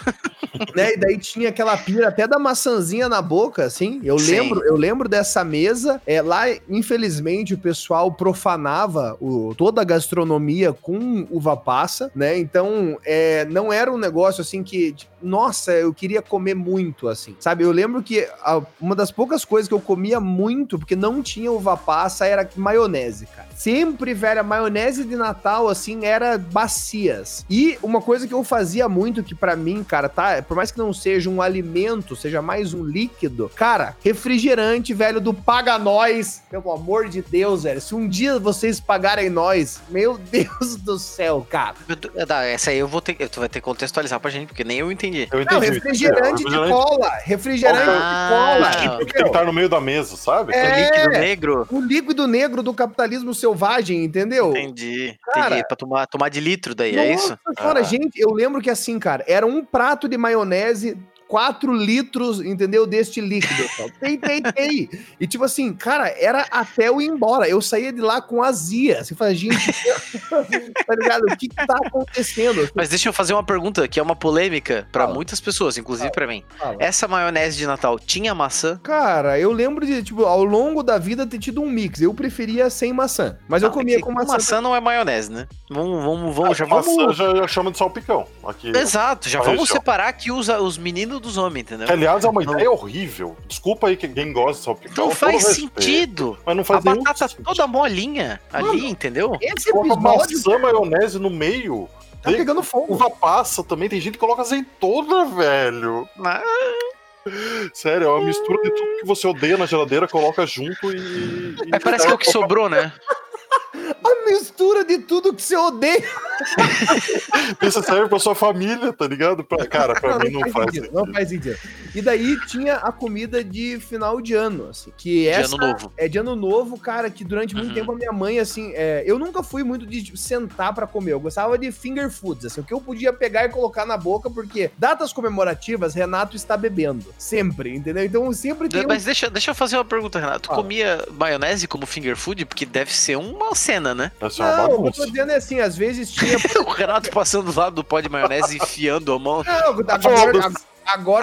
né? E daí tinha aquela pira até da maçãzinha na boca, assim. Eu Sim. lembro, eu lembro dessa mesa. É, lá, infelizmente, o pessoal profanava o, toda a gastronomia com uva passa, né? Então, é, não era um negócio assim que, nossa, eu queria comer muito, assim. Sabe? Eu lembro que a, uma das poucas coisas que eu comia muito, porque não tinha uva passa, era maionese, cara. Sempre, velho, a maionese de Natal, assim, era bacias. E uma coisa que eu fazia muito, que para mim, cara, tá? Por mais que não seja um alimento, seja mais um líquido, cara, refrigerante, velho, do Paga Nós. Pelo amor de Deus, velho. Se um dia vocês pagarem nós, meu Deus do céu, cara. Essa aí eu vou ter. Tu vai ter que contextualizar pra gente, porque nem eu entendi. Eu entendi. Não, refrigerante, é, de cola. Refrigerante ah, de cola. Tem que estar no meio da mesa, sabe? É, o líquido negro. O líquido negro do capitalismo selvagem, entendeu? Entendi. Cara, entendi. Pra tomar, tomar de litro daí, é isso? Cara, ah. gente, eu lembro que assim, cara, era um prato de maionese 4 litros, entendeu? Deste líquido. tem, tem, tem. E tipo assim, cara, era até eu ir embora. Eu saía de lá com azia. Você fala, gente, tá ligado? O que, que tá acontecendo? Mas deixa eu fazer uma pergunta que é uma polêmica para muitas pessoas, inclusive para mim. Fala. Essa maionese de Natal tinha maçã? Cara, eu lembro de, tipo, ao longo da vida ter tido um mix. Eu preferia sem maçã. Mas não, eu comia é com maçã. Maçã não é maionese, né? Vamos, vamos, vamos. Ah, já vamos... Maçã já, já chama de salpicão. Aqui, Exato, já vamos separar aqui os, os meninos dos homens, entendeu? Que, aliás, é uma não. ideia horrível. Desculpa aí quem gosta de salpicão. Não faz sentido. Mas não faz A batata sentido. toda molinha Mano, ali, entendeu? Esse episódio... maçã, maionese no meio. Tá pegando fogo. Uva passa também. Tem gente que coloca azeitona, velho. Ah. Sério, é uma mistura de tudo que você odeia na geladeira, coloca junto e. É, parece que é o que sobrou, né? A mistura de tudo que você odeia. Isso serve pra sua família, tá ligado? Pra, cara, pra não, mim não, não faz, sentido, Não faz sentido. E daí tinha a comida de final de ano, assim, que essa de ano novo. é de ano novo, cara, que durante muito uhum. tempo a minha mãe, assim, é, eu nunca fui muito de tipo, sentar para comer, eu gostava de finger foods, assim, o que eu podia pegar e colocar na boca, porque datas comemorativas, Renato está bebendo, sempre, entendeu? Então sempre tem Mas um... deixa, deixa eu fazer uma pergunta, Renato, tu ah. comia maionese como finger food? Porque deve ser uma cena, né? Deve uma não, o que eu tô dizendo é assim, às vezes tinha... o Renato passando do lado do pó de maionese enfiando a mão. Não, agora, Agora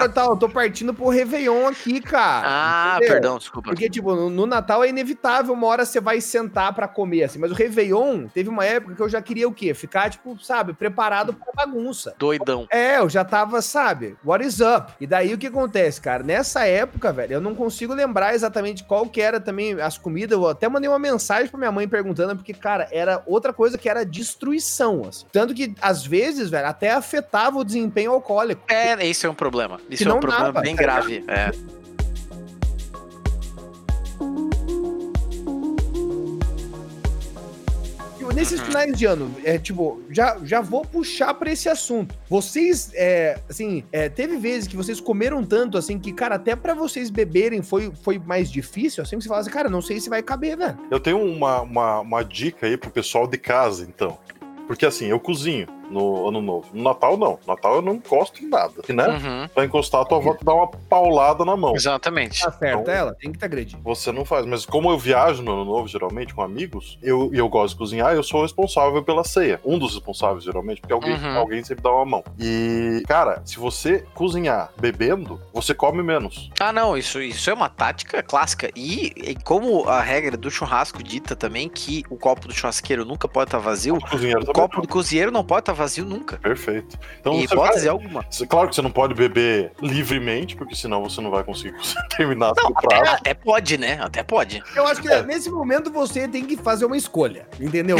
tá, eu tô partindo pro Réveillon aqui, cara. Ah, entendeu? perdão, desculpa. Porque, tipo, no, no, Natal é inevitável, uma hora você vai sentar pra comer, assim. Mas o Réveillon, teve uma época que eu já queria o quê? Ficar, tipo, sabe, preparado pra bagunça. Doidão. É, eu já tava, sabe, what is up? E daí o que acontece, cara? Nessa época, velho, eu não consigo lembrar exatamente qual que era também as comidas. Eu até mandei uma mensagem pra minha mãe perguntando, porque, cara, era outra coisa que era destruição, assim. Tanto que, às vezes, velho, até afetava o desempenho alcoólico. É, esse é um problema problema. Isso é um problema dava, bem tá grave. É. nesses finais de ano, é tipo, já, já vou puxar pra esse assunto. Vocês, é, assim, é, teve vezes que vocês comeram tanto, assim, que, cara, até pra vocês beberem foi, foi mais difícil, assim, que você fala assim, cara, não sei se vai caber, velho. Eu tenho uma, uma, uma dica aí pro pessoal de casa, então. Porque assim, eu cozinho no ano novo. No Natal, não. No Natal eu não encosto em nada. Né? Uhum. Pra encostar, a tua avó te dá uma paulada na mão. Exatamente. Tá certo, Então- ela tem que te agredir. Você não faz. Mas como eu viajo no ano novo, geralmente, com amigos, eu, e eu gosto de cozinhar, eu sou responsável pela ceia. Um dos responsáveis, geralmente, porque alguém, Uhum. alguém sempre dá uma mão. E, cara, se você cozinhar bebendo, você come menos. Ah, não, isso, isso é uma tática clássica. E, e como a regra do churrasco dita também que o copo do churrasqueiro nunca pode estar vazio, O o copo do cozinheiro não pode estar vazio nunca. Perfeito. Então, em você hipótese vai- alguma. Claro que você não pode beber livremente, porque senão você não vai conseguir terminar Não, até, prato. até pode, né? Até pode. Eu acho que É. nesse momento você tem que fazer uma escolha, entendeu?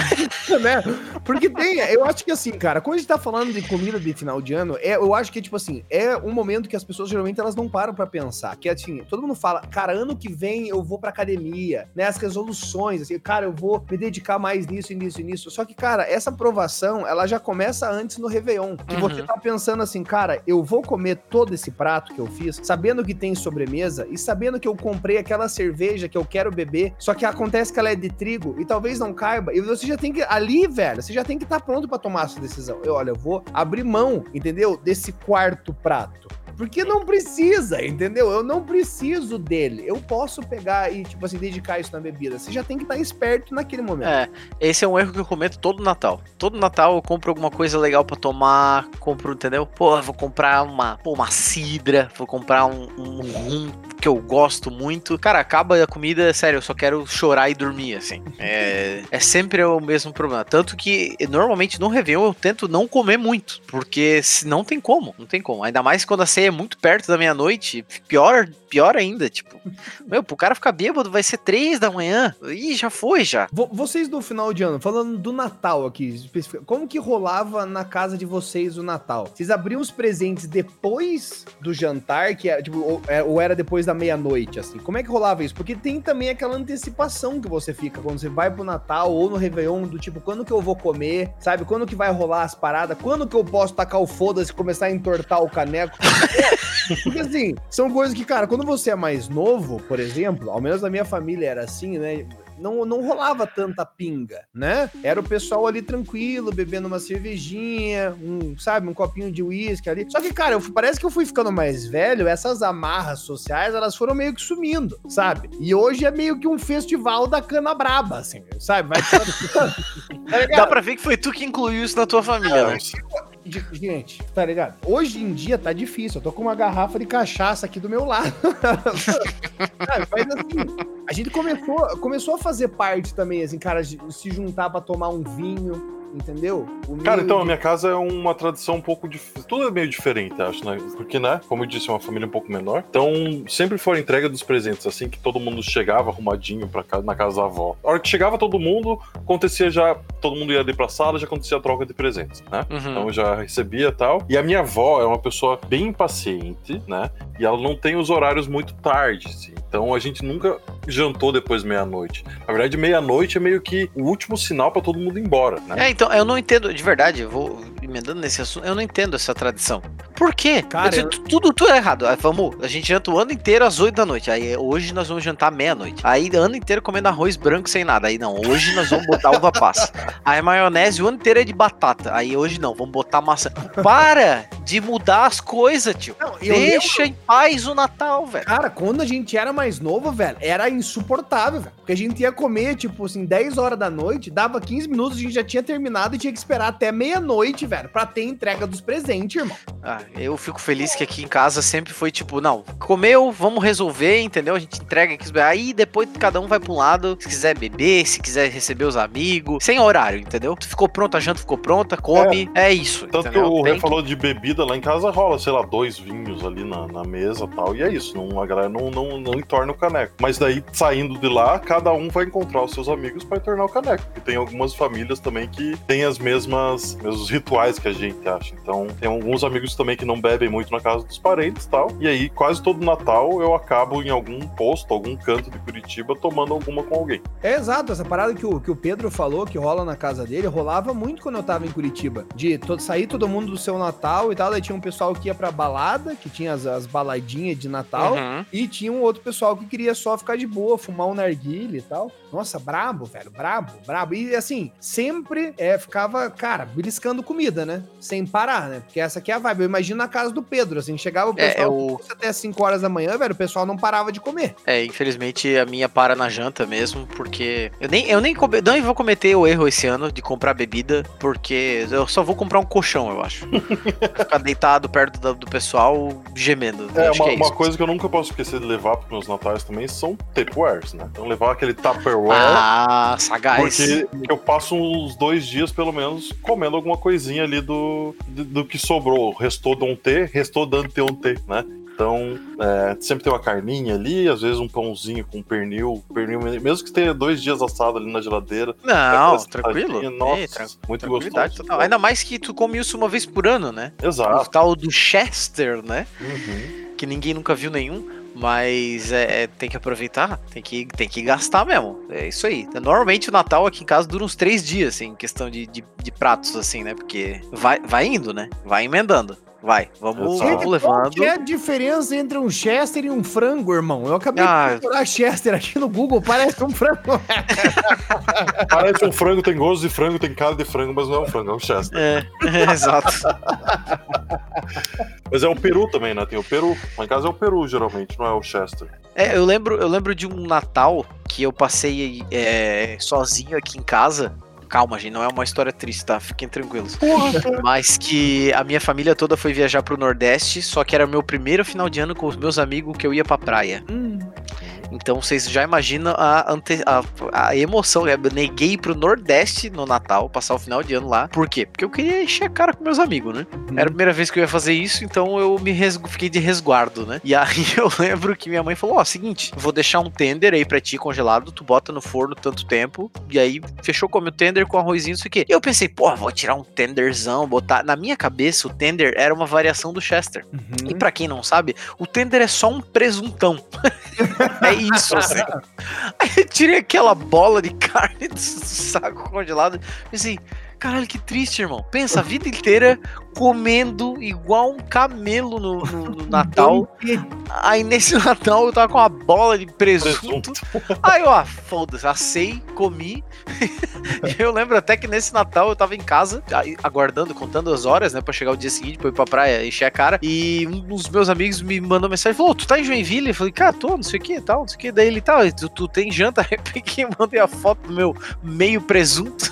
né? Porque tem, eu acho que assim, cara, quando a gente tá falando de comida de final de ano, é, eu acho que, tipo assim, é um momento que as pessoas geralmente elas não param pra pensar. Que é assim, todo mundo fala, cara, ano que vem eu vou pra academia, né? As resoluções, assim, cara, eu vou me dedicar mais nisso e nisso e nisso. Só que, cara, essa aprovação, ela já começa antes no Réveillon. Que Uhum. você tá pensando assim, cara, eu vou comer todo esse prato que eu fiz, sabendo que tem sobremesa e sabendo que eu comprei aquela cerveja que eu quero beber, só que acontece que ela é de trigo e talvez não caiba. E você já tem que, ali, velho, você já tem que estar pronto pra tomar essa decisão. Eu, olha, eu vou abrir mão, entendeu? Desse quarto prato. Porque não precisa, entendeu? Eu não preciso dele. Eu posso pegar e, tipo assim, dedicar isso na bebida. Você já tem que estar esperto naquele momento. É, esse é um erro que eu cometo todo Natal. Todo Natal eu compro alguma coisa legal pra tomar, compro, entendeu? Pô, vou comprar uma, pô, uma cidra, vou comprar um, um rum que eu gosto muito. Cara, acaba a comida, sério, eu só quero chorar e dormir, assim. É, é sempre o mesmo problema. Tanto que, normalmente, no Réveillon eu tento não comer muito, porque se não tem como, não tem como. Ainda mais quando a ceia é muito perto da meia-noite, pior, pior ainda, tipo... Meu, pro cara ficar bêbado vai ser três da manhã. Ih, já foi, já. Vo- Vocês do final de ano, falando do Natal aqui, como que rolava na casa de vocês o Natal? Vocês abriam os presentes depois do jantar, que era, tipo, é- ou era depois da meia-noite, assim? Como é que rolava isso? Porque tem também aquela antecipação que você fica quando você vai pro Natal ou no Réveillon, do tipo, quando que eu vou comer, sabe? Quando que vai rolar as paradas? Quando que eu posso tacar o foda-se e começar a entortar o caneco? Porque assim, são coisas que, cara, quando você é mais novo, por exemplo, ao menos na minha família era assim, né? Não, não rolava tanta pinga, né? Era o pessoal ali tranquilo, bebendo uma cervejinha, um, sabe, um copinho de uísque ali. Só que, cara, eu, parece que eu fui ficando mais velho, essas amarras sociais, elas foram meio que sumindo, sabe? E hoje é meio que um festival da cana braba, assim, sabe? Vai tá? Dá pra ver que foi tu que incluiu isso na tua família, né? Gente, tá ligado? Hoje em dia tá difícil. Eu tô com uma garrafa de cachaça aqui do meu lado. Mas assim, a gente começou, começou a fazer parte também, assim, cara, se juntar pra tomar um vinho, entendeu? Cara, então, a minha casa é uma tradição um pouco dif... Tudo é meio diferente, acho, né? Porque, né? Como eu disse, é uma família um pouco menor. Então, sempre foi a entrega dos presentes, assim que todo mundo chegava arrumadinho pra casa, na casa da avó. A hora que chegava todo mundo, acontecia já. Todo mundo ia ali pra sala, já acontecia a troca de presentes, né? Uhum. Então eu já recebia tal. E a minha avó é uma pessoa bem impaciente, né? E ela não tem os horários muito tarde, assim. Então a gente nunca jantou depois de meia-noite. Na verdade, meia-noite é meio que o último sinal pra todo mundo ir embora, né? É, então, eu não entendo, de verdade, eu vou emendando nesse assunto, eu não entendo essa tradição. Por quê? Cara, Eu- eu- tudo, tudo é errado. Aí, vamos, a gente janta o ano inteiro às 8 da noite. Aí hoje nós vamos jantar meia-noite. Aí o ano inteiro comendo arroz branco sem nada. Aí não, hoje nós vamos botar uva passa. Aí maionese o ano inteiro é de batata. Aí hoje não, vamos botar maçã. Para de mudar as coisas, tio. Não, Deixa em paz o Natal, velho. Cara, quando a gente era mais novo, velho, era insuportável, velho. Porque a gente ia comer, tipo assim, 10 horas da noite, dava 15 minutos, a gente já tinha terminado e tinha que esperar até meia-noite, velho, pra ter entrega dos presentes, irmão. Ah, eu fico feliz que aqui em casa sempre foi tipo, não, comeu, vamos resolver, entendeu? A gente entrega aqui, aí depois cada um vai pra um lado, se quiser beber, se quiser receber os amigos, sem horário, entendeu? Tu ficou pronto, a janta ficou pronta, come, é, isso, Tanto que entendeu? o Tem Rê falou de bebida, lá em casa rola, sei lá, dois vinhos ali na, na mesa e tal. E é isso, não, a galera não, não, não entorna o caneco. Mas daí, saindo de lá, cada um vai encontrar os seus amigos pra entornar o caneco. E tem algumas famílias também que têm as mesmas mesmos rituais que a gente acha. Então, tem alguns amigos também que não bebem muito na casa dos parentes e tal. E aí, quase todo Natal, eu acabo em algum posto, algum canto de Curitiba, tomando alguma com alguém. É exato, essa parada que o, que o Pedro falou, que rola na casa dele, rolava muito quando eu tava em Curitiba. De todo, sair todo mundo do seu Natal e tal. Daí tinha um pessoal que ia pra balada, que tinha as, as baladinhas de Natal. Uhum. E tinha um outro pessoal que queria só ficar de boa, fumar um narguile e tal. Nossa, brabo, velho, brabo, brabo. E assim, sempre é, ficava, cara, beliscando comida, né? Sem parar, né? Porque essa aqui é a vibe. Eu imagino na casa do Pedro, assim, chegava o É, pessoal eu- até 5 horas da manhã, velho, o pessoal não parava de comer. É, infelizmente a minha para na janta mesmo, porque eu nem, eu nem come- não vou cometer o erro esse ano de comprar bebida, porque eu só vou comprar um colchão, eu acho. Ficar deitado perto do, do pessoal gemendo. É, acho uma, que é uma coisa que eu nunca posso esquecer de levar pros meus natais também são Tupperwares, né? Então levar aquele Tupperware. Ah, sagaz. Porque eu passo uns dois dias, pelo menos, comendo alguma coisinha ali do, do, do que sobrou. Restou T, restou um T, né? Então, é, sempre tem uma carninha ali, às vezes um pãozinho com pernil, pernil, mesmo que tenha dois dias assado ali na geladeira. Não, aquela tranquilo. Nossa, Ei, tran- muito gostoso. total. Ainda mais que tu come isso uma vez por ano, né? O Exato. tal do Chester, né? Uhum. que ninguém nunca viu nenhum, mas é, é, tem que aproveitar, tem que, tem que gastar mesmo. É isso aí. Normalmente o Natal aqui em casa dura uns três dias, assim, em questão de, de, de pratos, assim, né? Porque vai, vai indo, né? Vai emendando. Vai, vamos, Exato. vamos Qual levando. que é a diferença entre um Chester e um frango, irmão? Eu acabei Ah. de procurar Chester aqui no Google, parece um frango. Parece um frango, tem gosto de frango, tem cara de frango, mas não é um frango, é um Chester. É, exato. Mas é o peru também, né? Tem o peru. Lá em casa é o peru, geralmente, não é o Chester. É, eu lembro, eu lembro de um Natal que eu passei é, sozinho aqui em casa. Calma, gente, não é uma história triste, tá? Fiquem tranquilos. Mas que a minha família toda foi viajar pro Nordeste, só que era o meu primeiro final de ano com os meus amigos que eu ia pra praia. Hum, Então vocês já imaginam a, ante- a, a emoção. Eu neguei pro Nordeste no Natal, passar o final de ano lá. Por quê? Porque eu queria encher a cara com meus amigos, né? Era a primeira vez que eu ia fazer isso, então eu me res- fiquei de resguardo, né? E aí eu lembro que minha mãe falou: Ó, seguinte, vou deixar um tender aí pra ti congelado, tu bota no forno tanto tempo, e aí fechou come o tender com arrozinho, não sei o quê. E eu pensei, pô, vou tirar um tenderzão, botar. Na minha cabeça, o tender era uma variação do Chester. E uhum. pra quem não sabe, o tender é só um presuntão. é isso, assim. Aí eu tirei aquela bola de carne do saco congelado. Pensei, caralho, que triste, irmão. Pensa a vida inteira comendo igual um camelo no, no- no Natal. Aí nesse Natal eu tava com uma bola de presunto. Aí, ó, foda-se, assei, comi. Eu lembro até que nesse Natal eu tava em casa, aguardando, contando as horas, né, pra chegar o dia seguinte, pra ir pra praia, encher a cara. E um dos meus amigos me mandou mensagem, falou, "Ô, tu tá em Joinville? Eu falei, cara, tô, não sei o que e tal, não sei o que. Daí ele, tá, tu, tu tem janta? Aí eu peguei e mandei a foto do meu meio presunto.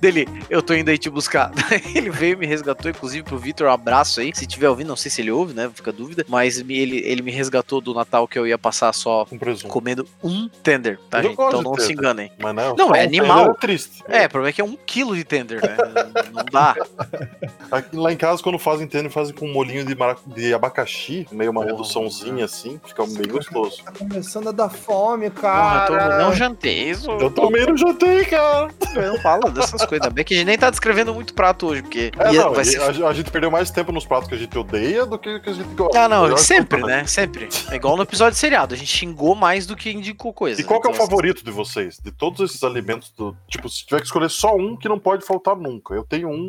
Dele, eu tô indo aí te buscar. Ele veio e me resgatou, inclusive pro Vitor, um abraço aí. Se tiver ouvindo, não sei se ele ouve, né? Fica a dúvida. Mas me- ele, ele me resgatou do Natal que eu ia passar só presunto. comendo um tender, tá, eu gente? Então não tender. se enganem. Mas não, Não, é um animal. É triste. É, o problema é que é um quilo de tender, né? Não dá. Aqui, lá em casa, quando fazem tender, fazem com um molinho de, mara- de abacaxi, meio uma Oh. reduçãozinha assim, fica bem gostoso. Tá começando a dar fome, Porra, eu tô- cara. não jantei isso. Eu também não jantei, cara. Não fala dessas coisas. Ainda bem que a gente nem tá descrevendo muito prato hoje, porque É, ia- não, vai ser a, a gente perdeu mais tempo nos pratos que a gente odeia do que que a gente gosta. Ah, não, sempre, que- né? Sempre. É igual no episódio de seriado. A gente xingou mais do que indicou coisa. E qual que é o Então, favorito de vocês? De todos esses alimentos, do, tipo, se tiver que escolher só um que não pode faltar nunca. Eu tenho um,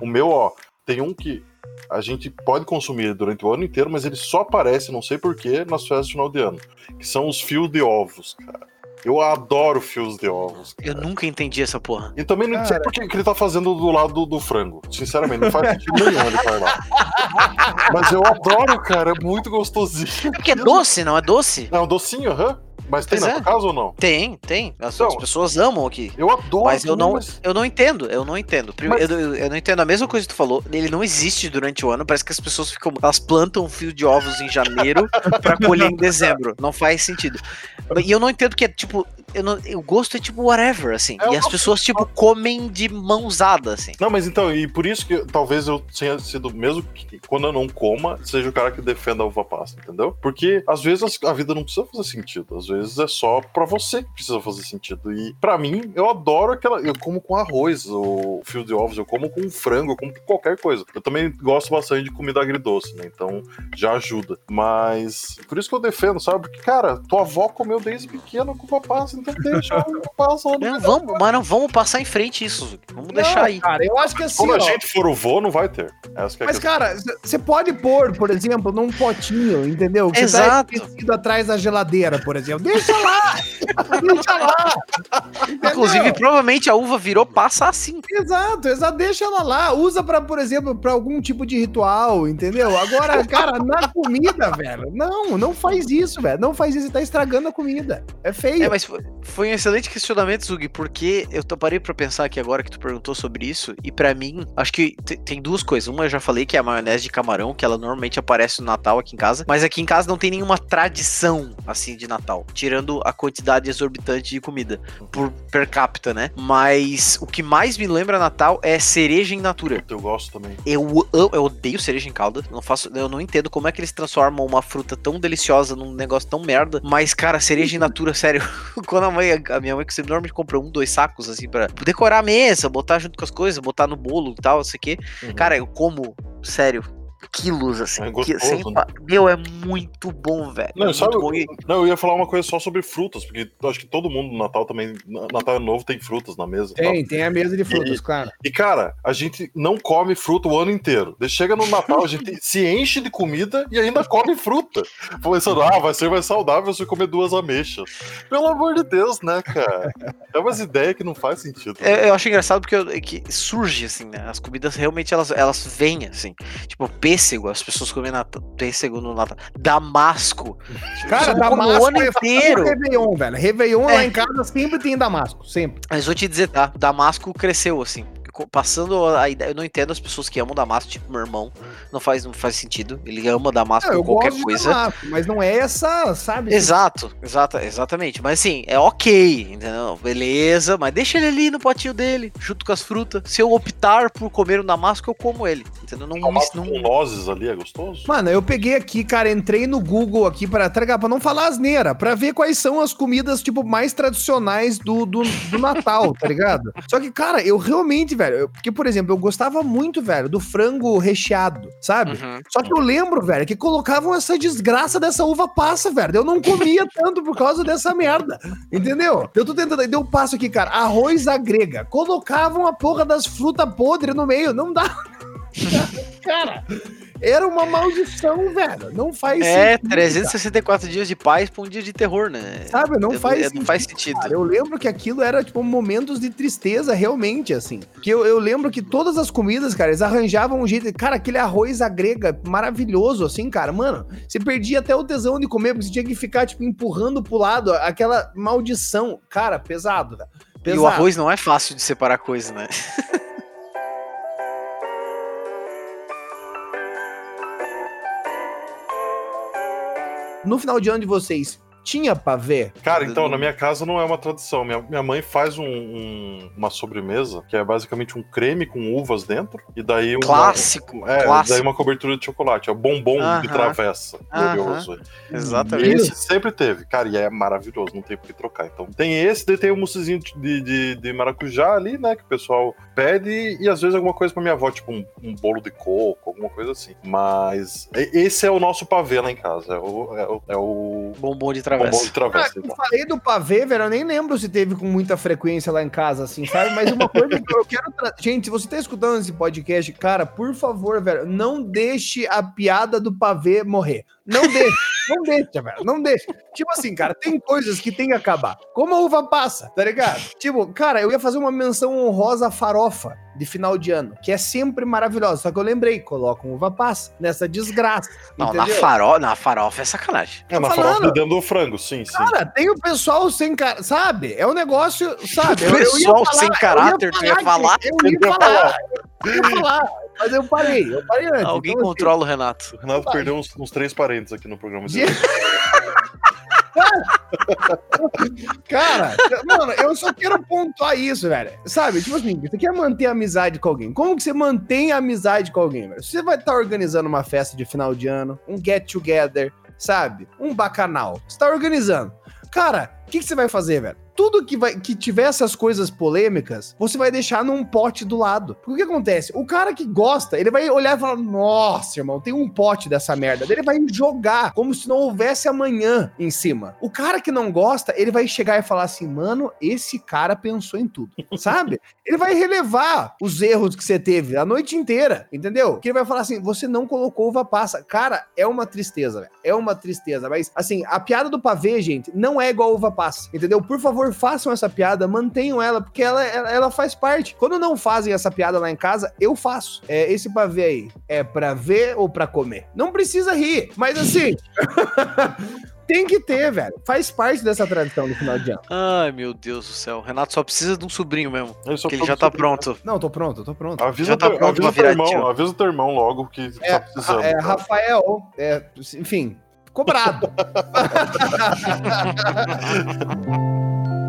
o meu, ó, tem um que a gente pode consumir durante o ano inteiro, mas ele só aparece, não sei porquê, nas festas de final de ano. Que são os fios de ovos, cara. Eu adoro fios de ovos. Eu nunca entendi essa porra. E também não sei Cara. por que ele tá fazendo do lado do, frango. Sinceramente, não faz sentido nenhum ele vai lá. Mas eu adoro, cara. É muito gostosinho. É porque é doce, não é doce? É um docinho, aham. Mas tem Pois na é. tua casa ou não? Tem, tem. As, Então, as pessoas amam aqui. Eu adoro. Mas eu não, mas- eu não entendo, eu não entendo. Primeiro, Mas- eu, eu não entendo a mesma coisa que tu falou. Ele não existe durante o ano. Parece que as pessoas ficam. Elas plantam um fio de ovos em janeiro pra colher em dezembro. Não faz sentido. E eu não entendo que é tipo. Eu não, o gosto é tipo whatever, assim. É e as pessoas, tipo, comem de mãozada, assim. Não, mas então, e por isso que talvez eu tenha sido, mesmo que quando eu não coma, seja o cara que defenda a uva passa, entendeu? Porque às vezes a vida não precisa fazer sentido. Às vezes é só pra você que precisa fazer sentido. E pra mim, eu adoro aquela. Eu como com arroz, ou fio de ovos, eu como com frango, eu como com qualquer coisa. Eu também gosto bastante de comida agridoce, né? Então já ajuda. Mas por isso que eu defendo, sabe? Porque, cara, tua avó comeu desde pequena com uva passa, então deixa Não, vamos, mas não vamos passar em frente isso. Vamos deixar aí. Cara, eu acho que assim. Quando a ó, gente for o vô, não vai ter. Essa que é a Mas, questão. cara, você pode pôr, por exemplo, num potinho, entendeu? Que Exato. Tá atrás da geladeira, por exemplo. Deixa lá! deixa lá! Entendeu? Inclusive, provavelmente a uva virou passa assim. Exato, exato. Deixa ela lá. Usa pra, por exemplo, pra algum tipo de ritual, entendeu? Agora, cara, na comida, velho. Não, não faz isso, velho. Não faz isso. Você tá estragando a comida. É feio. É, mas foi, um excelente questionamento, Zug, porque eu parei pra pensar aqui agora que tu perguntou sobre isso, e pra mim, acho que te- tem duas coisas. Uma eu já falei que é a maionese de camarão, que ela normalmente aparece no Natal aqui em casa, mas aqui em casa não tem nenhuma tradição, assim, de Natal, tirando a quantidade exorbitante de comida por per capita, né? Mas o que mais me lembra Natal é cereja em natura. Eu gosto também. Eu, eu, eu odeio cereja em calda. Não faço, eu não entendo como é que eles transformam uma fruta tão deliciosa num negócio tão merda. Mas, cara, cereja em natura, sério. Quando a mãe, a minha mãe que sempre normalmente compra um, dois sacos, assim, pra decorar a mesa, botar junto com as coisas, botar no bolo e tal, não sei o quê. Uhum. Cara, eu como, sério, quilos, assim. É que- gostoso, sem né? pa- Meu, é muito bom, velho. Não, é sabe, bom. E- não, eu ia falar uma coisa só sobre frutas, porque eu acho que todo mundo no Natal também, na- Natal é novo, tem frutas na mesa. e. Tem, tem a mesa de frutas, claro. E, cara, a gente não come fruta o ano inteiro. Chega no Natal, a gente se enche de comida e ainda come fruta. Pensando, ah, vai ser mais saudável se eu comer duas ameixas. Pelo amor de Deus, né, cara? É umas ideias que não faz sentido. É, eu acho engraçado porque eu- que surge, assim, né? As comidas realmente elas, elas vêm, assim. Tipo, pêssego, as pessoas comem nata- pêssego no Natal. Damasco. Cara, come Damasco o ano é inteiro. Réveillon, velho. Réveillon É. lá em casa sempre tem Damasco. Sempre. Mas vou te dizer, tá? Damasco cresceu, assim. Passando a ideia. Eu não entendo as pessoas que amam Damasco, tipo meu irmão. Não faz, não faz sentido. Ele ama Damasco por qualquer gosto de coisa. Damasco, mas não é essa, sabe? Exato, exata, exatamente. Mas assim, é ok, entendeu? Beleza, mas deixa ele ali no potinho dele, junto com as frutas. Se eu optar por comer um damasco, eu como ele. Entendeu? Não, Tomates não, com nozes ali é gostoso? Mano, eu peguei aqui, cara, entrei no Google aqui pra tragar, pra não falar asneira, pra ver quais são as comidas, tipo, mais tradicionais do, do, do Natal, tá ligado? Só que, cara, eu realmente, velho, eu- porque, por exemplo, eu gostava muito, velho, do frango recheado, sabe? Uhum. Só que eu lembro, velho, que colocavam essa desgraça dessa uva passa, velho. Eu não comia tanto por causa dessa merda. Entendeu? Eu tô tentando. Deu um passo aqui, cara. Arroz à grega. Colocavam a porra das frutas podres no meio. Não dá. cara, era uma maldição, velho. Não faz É, sentido, 364 dias de paz pra um dia de terror, né? Sabe? Não Eu- faz eu- não faz sentido. Cara, eu lembro que aquilo era, tipo, momentos de tristeza, realmente, assim. Que eu, eu lembro que todas as comidas, cara, eles arranjavam um jeito. Cara, aquele arroz à grega maravilhoso, assim, cara. Mano, você perdia até o tesão de comer, porque você tinha que ficar, tipo, empurrando pro lado aquela maldição. Cara, pesado, velho. E Pesado. o arroz não é fácil de separar coisa, né? No final de ano de vocês, tinha pavê? Cara, então, na minha casa não é uma tradição. Minha, minha mãe faz um- um- uma sobremesa que é basicamente um creme com uvas dentro e daí uma, Clássico, é, clássico. daí uma cobertura de chocolate. É o bombom de Aham. travessa. Aham. Glorioso. E Exatamente. esse sempre teve, cara, e é maravilhoso, não tem por que trocar. Então tem esse, daí tem o moussezinho de, de, de maracujá ali, né, que o pessoal pede, e às vezes alguma coisa pra minha avó, tipo um, um bolo de coco, alguma coisa assim. Mas esse é o nosso pavê lá em casa, é o, é o, é o Bombom de bombom travessa. de travessa. Eu então. falei do pavê, velho. Eu nem lembro se teve com muita frequência lá em casa, assim, sabe? Mas uma coisa que eu quero. tra- Gente, se você tá escutando esse podcast, cara, por favor, velho, não deixe a piada do pavê morrer. Não deixe, não deixa, velho. Não deixa. Tipo assim, cara, tem coisas que tem que acabar. Como a uva passa, tá ligado? Tipo, cara, eu ia fazer uma menção honrosa à farofa de final de ano, que é sempre maravilhosa. Só que eu lembrei, colocam uva passa nessa desgraça. Não, na, entendeu? faro... na farofa é sacanagem. É, na farofa falando. dentro do frango, sim, sim. Cara, tem o pessoal sem cara, sabe? É um negócio, sabe? O pessoal sem caráter, tu ia que- falar? Eu ia Eu ia falar, eu ia falar, mas eu parei, eu parei antes. Alguém Então, assim, controla o Renato. O Renato perdeu uns, uns três parentes aqui no programa. Gente- Cara, mano, eu só quero pontuar isso, velho. Sabe? Tipo assim, você quer manter amizade com alguém. Como que você mantém a amizade com alguém, velho? Você vai estar tá organizando uma festa de final de ano, um get together, sabe? Um bacanal. Você tá organizando. Cara, o que, que, você vai fazer, velho? Tudo que, vai, que tiver essas coisas polêmicas, você vai deixar num pote do lado. Porque o que acontece? O cara que gosta, ele vai olhar e falar: Nossa, irmão, tem um pote dessa merda. Ele vai jogar como se não houvesse amanhã em cima. O cara que não gosta, ele vai chegar e falar assim: Mano, esse cara pensou em tudo. Sabe? Ele vai relevar os erros que você teve a noite inteira, entendeu? Que ele vai falar assim: Você não colocou uva passa. Cara, é uma tristeza, velho. É uma tristeza. Mas, assim, a piada do pavê, gente, não é igual uva passa, entendeu? Por favor, favor, façam essa piada, mantenham ela, porque ela, ela, ela, faz parte. Quando não fazem essa piada lá em casa, eu faço. É, esse pavê aí, é pra ver ou pra comer? Não precisa rir, mas assim. Tem que ter, velho. Faz parte dessa tradição do final de ano. Ai, meu Deus do céu. O Renato só precisa de um sobrinho mesmo. que ele já tá pronto. Não, tô pronto, tô pronto. Avisa, já tá pronto avisa, teu irmão, avisa o teu irmão logo que é, tá precisando. É, Rafael, é, enfim, cobrado.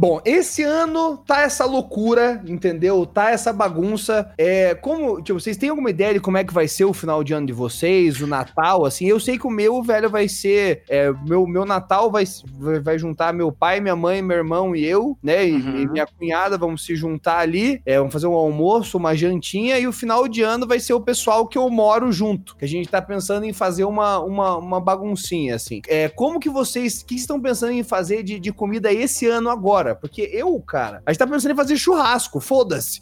Bom, esse ano tá essa loucura, entendeu? Tá essa bagunça. É, como, tipo, vocês têm alguma ideia de como é que vai ser o final de ano de vocês, o Natal, assim? Eu sei que o meu, velho, vai ser. É, meu, meu Natal vai, vai juntar meu pai, minha mãe, meu irmão e eu, né? E, uhum. e minha cunhada, vamos se juntar ali. É, vamos fazer um almoço, uma jantinha. E o final de ano vai ser o pessoal que eu moro junto. Que a gente tá pensando em fazer uma, uma, uma baguncinha, assim. É, como que vocês. O que estão pensando em fazer de, de comida esse ano agora? Porque eu, cara, a gente tá pensando em fazer churrasco, foda-se.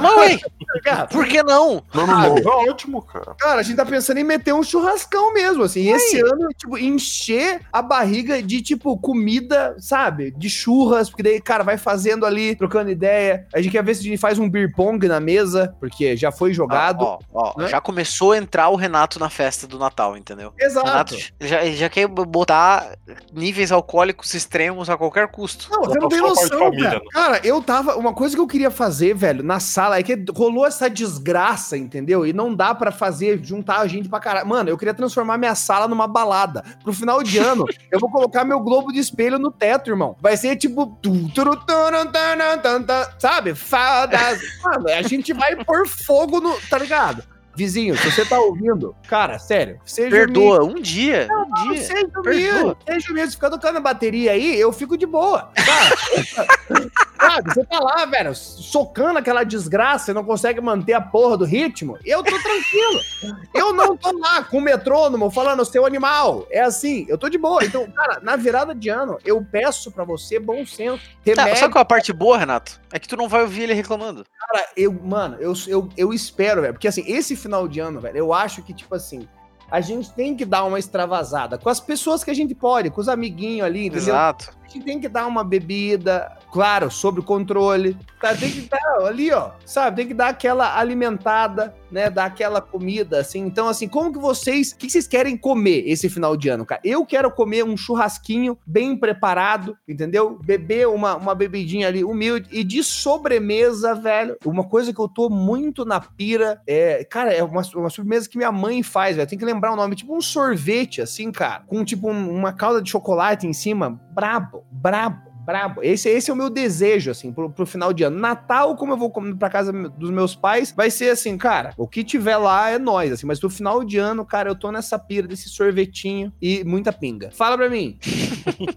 Mãe! Por que não? Não, não, não, é ótimo, cara. Cara, a gente tá pensando em meter um churrascão mesmo, assim. Mãe. Esse ano, tipo, encher a barriga de, tipo, comida, sabe? De churras, porque daí, cara, vai fazendo ali, trocando ideia. A gente quer ver se a gente faz um beer pong na mesa, porque já foi jogado. Ó, ó, ó né? já começou a entrar o Renato na festa do Natal, entendeu? Exato. Renato já, já quer botar níveis alcoólicos extremos a qualquer custo. Não, você não tem noção, família, cara. Né? Cara, eu tava. Uma coisa que eu queria fazer, velho, na sala é que rolou essa desgraça, entendeu? E não dá para fazer, juntar a gente pra caralho. Mano, eu queria transformar minha sala numa balada. Pro final de ano, eu vou colocar meu globo de espelho no teto, irmão. Vai ser tipo. Sabe? Fadas. Mano, a gente vai pôr fogo no. Tá ligado? Vizinho, se você tá ouvindo, cara, sério, seja Perdoa, um dia. Não, um dia. Seja humilde, seja humilde. Se ficar tocando a bateria aí, eu fico de boa. Tá? Sabe, você tá lá, velho, socando aquela desgraça e não consegue manter a porra do ritmo, eu tô tranquilo. Eu não tô lá com o metrônomo falando, seu animal. É assim, eu tô de boa. Então, cara, na virada de ano, eu peço pra você bom senso. Remédio. Tá, sabe qual é a parte boa, Renato? É que tu não vai ouvir ele reclamando. Cara, eu, mano, eu, eu, eu espero, velho, porque assim, esse final de ano, velho, eu acho que, tipo assim, a gente tem que dar uma extravasada com as pessoas que a gente pode, com os amiguinhos ali, entendeu? Exato. A gente tem que dar uma bebida, claro, sob controle. Tá? Tem que dar ali, ó, sabe? Tem que dar aquela alimentada, né? Dar aquela comida, assim. Então, assim, como que vocês. O que vocês querem comer esse final de ano, cara? Eu quero comer um churrasquinho bem preparado, entendeu? Beber uma, uma bebidinha ali humilde. E de sobremesa, velho, uma coisa que eu tô muito na pira é. Cara, é uma, uma sobremesa que minha mãe faz, velho. Tem que lembrar o nome. Tipo um sorvete, assim, cara. Com tipo um, uma calda de chocolate em cima. Brabo, brabo brabo. Esse, esse é o meu desejo, assim, pro, pro final de ano. Natal, como eu vou pra casa dos meus pais, vai ser assim, cara, o que tiver lá é nós, assim, mas pro final de ano, cara, eu tô nessa pira desse sorvetinho e muita pinga. Fala pra mim.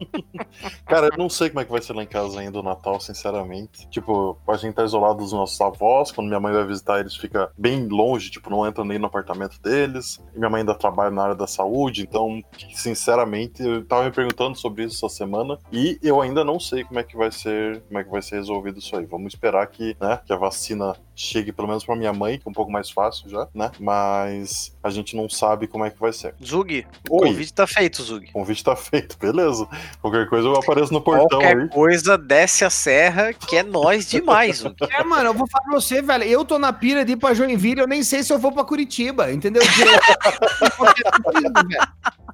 cara, eu não sei como é que vai ser lá em casa ainda o Natal, sinceramente. Tipo, a gente tá isolado dos nossos avós, quando minha mãe vai visitar eles fica bem longe, tipo, não entra nem no apartamento deles. Minha mãe ainda trabalha na área da saúde, então, sinceramente, eu tava me perguntando sobre isso essa semana e eu ainda não sei como é que vai ser, como é que vai ser resolvido isso aí. Vamos esperar que, né, que a vacina chegue pelo menos para minha mãe, que é um pouco mais fácil já, né? Mas a gente não sabe como é que vai ser. Zug, o convite tá feito, Zug. O convite tá feito, beleza. Qualquer coisa eu apareço no portão Qualquer aí. coisa, desce a serra, que é nós demais, Zug. É, mano, eu vou falar pra você, velho, eu tô na pira de ir pra Joinville, eu nem sei se eu vou pra Curitiba, entendeu?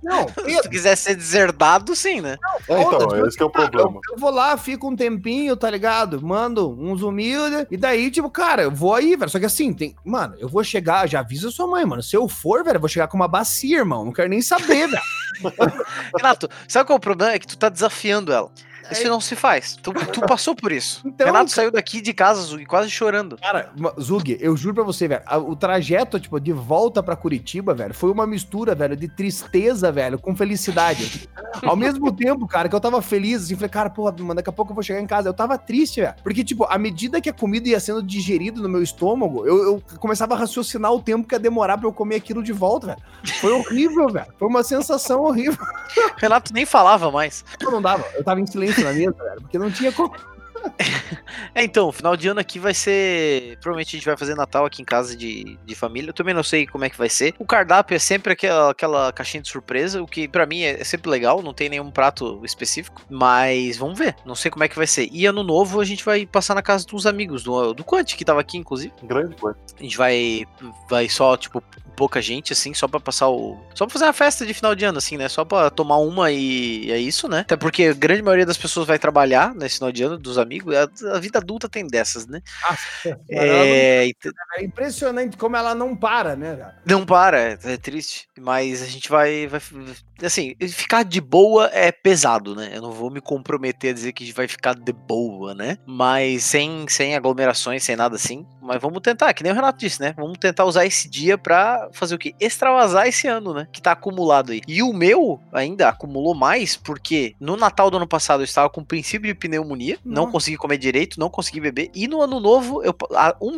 Não, se tu quiser ser deserdado, sim, né? Não, é, então, tipo, esse é o problema. Eu, eu, vou lá, fico um tempinho, tá ligado? Mando uns humildes, e daí, tipo, cara, eu vou aí, velho. Só que assim, tem. Mano, eu vou chegar, já avisa sua mãe, mano. Se eu for, velho, eu vou chegar com uma bacia, irmão. Não quero nem saber, velho. Renato, sabe qual é o problema? É que tu tá desafiando ela. Isso não se faz. Tu, tu passou por isso. Então, Renato saiu daqui de casa, Zug, quase chorando. Cara, Zug, eu juro pra você, velho, o trajeto, tipo, de volta pra Curitiba, velho, foi uma mistura, velho, de tristeza, velho, com felicidade. Ao mesmo tempo, cara, que eu tava feliz, assim, falei, cara, porra, mano, daqui a pouco eu vou chegar em casa. Eu tava triste, velho. Porque, tipo, à medida que a comida ia sendo digerida no meu estômago, eu, eu começava a raciocinar o tempo que ia demorar pra eu comer aquilo de volta, velho. Foi horrível, velho. Foi uma sensação horrível. Renato nem falava mais. Não, não dava. Eu tava em silêncio na mesa, velho, porque não tinha como. é, então, final de ano aqui vai ser. Provavelmente a gente vai fazer Natal aqui em casa de, de família. Eu também não sei como é que vai ser. O cardápio é sempre aquela, aquela caixinha de surpresa, o que para mim é sempre legal, não tem nenhum prato específico. Mas vamos ver. Não sei como é que vai ser. E ano novo a gente vai passar na casa dos amigos, do, do Quant, que tava aqui, inclusive. Grande Quant. A gente vai, vai só, tipo, pouca gente, assim, só pra passar o. Só pra fazer uma festa de final de ano, assim, né? Só pra tomar uma e é isso, né? Até porque a grande maioria das pessoas vai trabalhar nesse final de ano, dos amigos. A, a vida adulta tem dessas, né? Nossa, é... é impressionante como ela não para, né? Cara? Não para, é, é, triste. Mas a gente vai, vai. Assim, ficar de boa é pesado, né? Eu não vou me comprometer a dizer que vai ficar de boa, né? Mas sem, sem aglomerações, sem nada assim. Mas vamos tentar, que nem o Renato disse, né? Vamos tentar usar esse dia pra fazer o quê? Extravasar esse ano, né? Que tá acumulado aí. E o meu ainda acumulou mais, porque no Natal do ano passado eu estava com princípio de pneumonia, não, não consegui comer direito, não consegui beber. E no ano novo, eu. A, uma,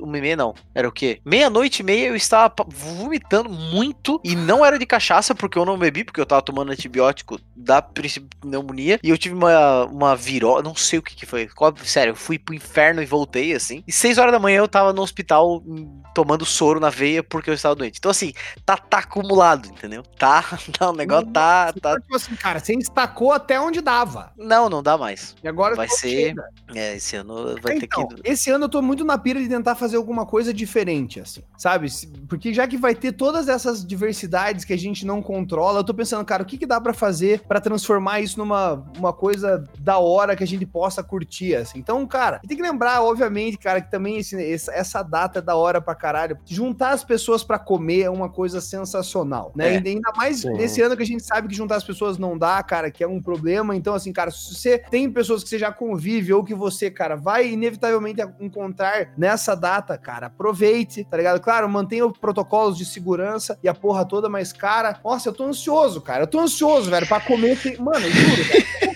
uma e meia, não. Era o quê? Meia-noite e meia eu estava vomitando muito e não era de cachaça, porque eu não bebi, porque eu tava tomando antibiótico da pneumonia. E eu tive uma, uma virose, não sei o que que foi. Sério, eu fui pro inferno e voltei, assim. E seis horas da manhã eu tava no hospital hum, tomando soro na veia porque eu estava doente. Então, assim, tá, tá acumulado, entendeu? Tá, tá o negócio tá. tá... Tipo assim, cara, você estacou até onde dava. Não, não dá mais. E agora vai ser. É, esse ano vai é, ter então, que. Esse ano eu tô muito na pira de tentar fazer alguma coisa diferente, assim, sabe? Porque já que vai ter todas essas diversidades que a gente não controla, eu tô pensando, cara, o que, que dá para fazer para transformar isso numa uma coisa da hora que a gente possa curtir, assim. Então, cara, tem que lembrar, obviamente, cara, que também esse, essa data é da hora pra caralho. Juntar as pessoas para comer é uma coisa sensacional, né? É. Ainda mais Sim. nesse ano que a gente sabe que juntar as pessoas não dá, cara, que é um problema. Então, assim, cara, se você tem pessoas que você já convive ou que você, cara, vai inevitavelmente encontrar nessa data, cara, aproveite, tá ligado? Claro, mantenha os protocolos de segurança e a porra toda, mas, cara, nossa, eu tô ansioso, cara. Eu tô ansioso, velho, pra comer. Mano, eu juro, cara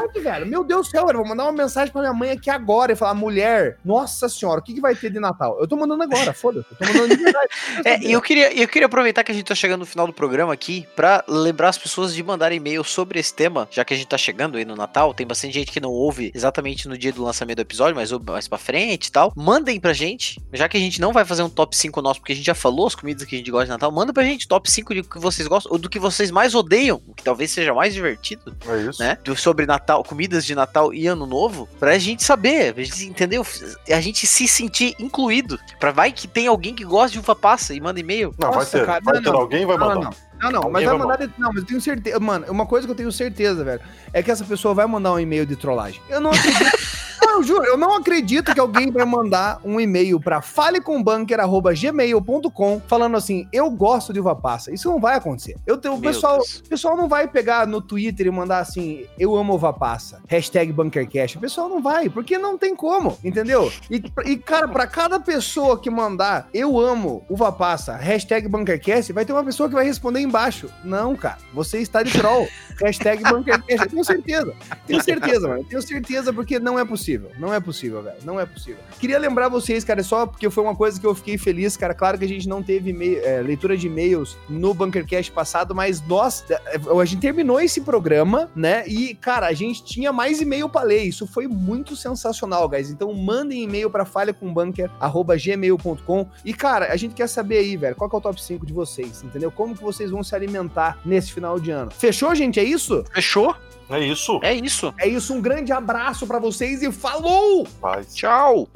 vontade, velho. Meu Deus do céu, eu vou mandar uma mensagem pra minha mãe aqui agora e falar: mulher, nossa senhora, o que, que vai ter de Natal? Eu tô mandando agora, foda-se. Eu tô mandando de verdade. é, e eu queria, eu queria aproveitar que a gente tá chegando no final do programa aqui pra lembrar as pessoas de mandar e-mail sobre esse tema, já que a gente tá chegando aí no Natal. Tem bastante gente que não ouve exatamente no dia do lançamento do episódio, mas mais pra frente e tal. Mandem pra gente, já que a gente não vai fazer um top 5 nosso, porque a gente já falou as comidas que a gente gosta de Natal. Manda pra gente top 5 do que vocês gostam, ou do que vocês mais odeiam, que talvez seja mais divertido. É isso. Né? Sobre Natal, comidas de Natal e Ano Novo, pra gente saber, a gente, entendeu? A gente se sentir incluído. Pra vai que tem alguém que gosta de uva passa e manda e-mail. Não, Nossa, vai ter. Cara, vai não, ter não, alguém vai mandar. Não, não, não, mas vai mandar. De... Não, mas eu tenho certeza. Mano, uma coisa que eu tenho certeza, velho, é que essa pessoa vai mandar um e-mail de trollagem. Eu não acredito. Eu juro, eu não acredito que alguém vai mandar um e-mail para falecombanker.gmail.com falando assim, eu gosto de uva passa. Isso não vai acontecer. Eu, o pessoal, pessoal não vai pegar no Twitter e mandar assim, eu amo uva passa, hashtag bunkercast. O pessoal não vai, porque não tem como, entendeu? E, e cara, para cada pessoa que mandar, eu amo uva passa, hashtag bunkercast, vai ter uma pessoa que vai responder embaixo. Não, cara, você está de troll. hashtag bunkercast. Eu tenho certeza. Tenho certeza, mano. Tenho certeza porque não é possível possível. Não é possível, velho. Não é possível. Queria lembrar vocês, cara, só porque foi uma coisa que eu fiquei feliz, cara. Claro que a gente não teve é, leitura de e-mails no Bunkercast passado, mas nós, é, a gente terminou esse programa, né? E, cara, a gente tinha mais e-mail pra ler. Isso foi muito sensacional, guys. Então, mandem e-mail pra falhacombunker.gmail.com. E, cara, a gente quer saber aí, velho, qual é o top 5 de vocês, entendeu? Como que vocês vão se alimentar nesse final de ano. Fechou, gente? É isso? Fechou? É isso. É isso. É isso. Um grande abraço para vocês e falou! Paz. Tchau.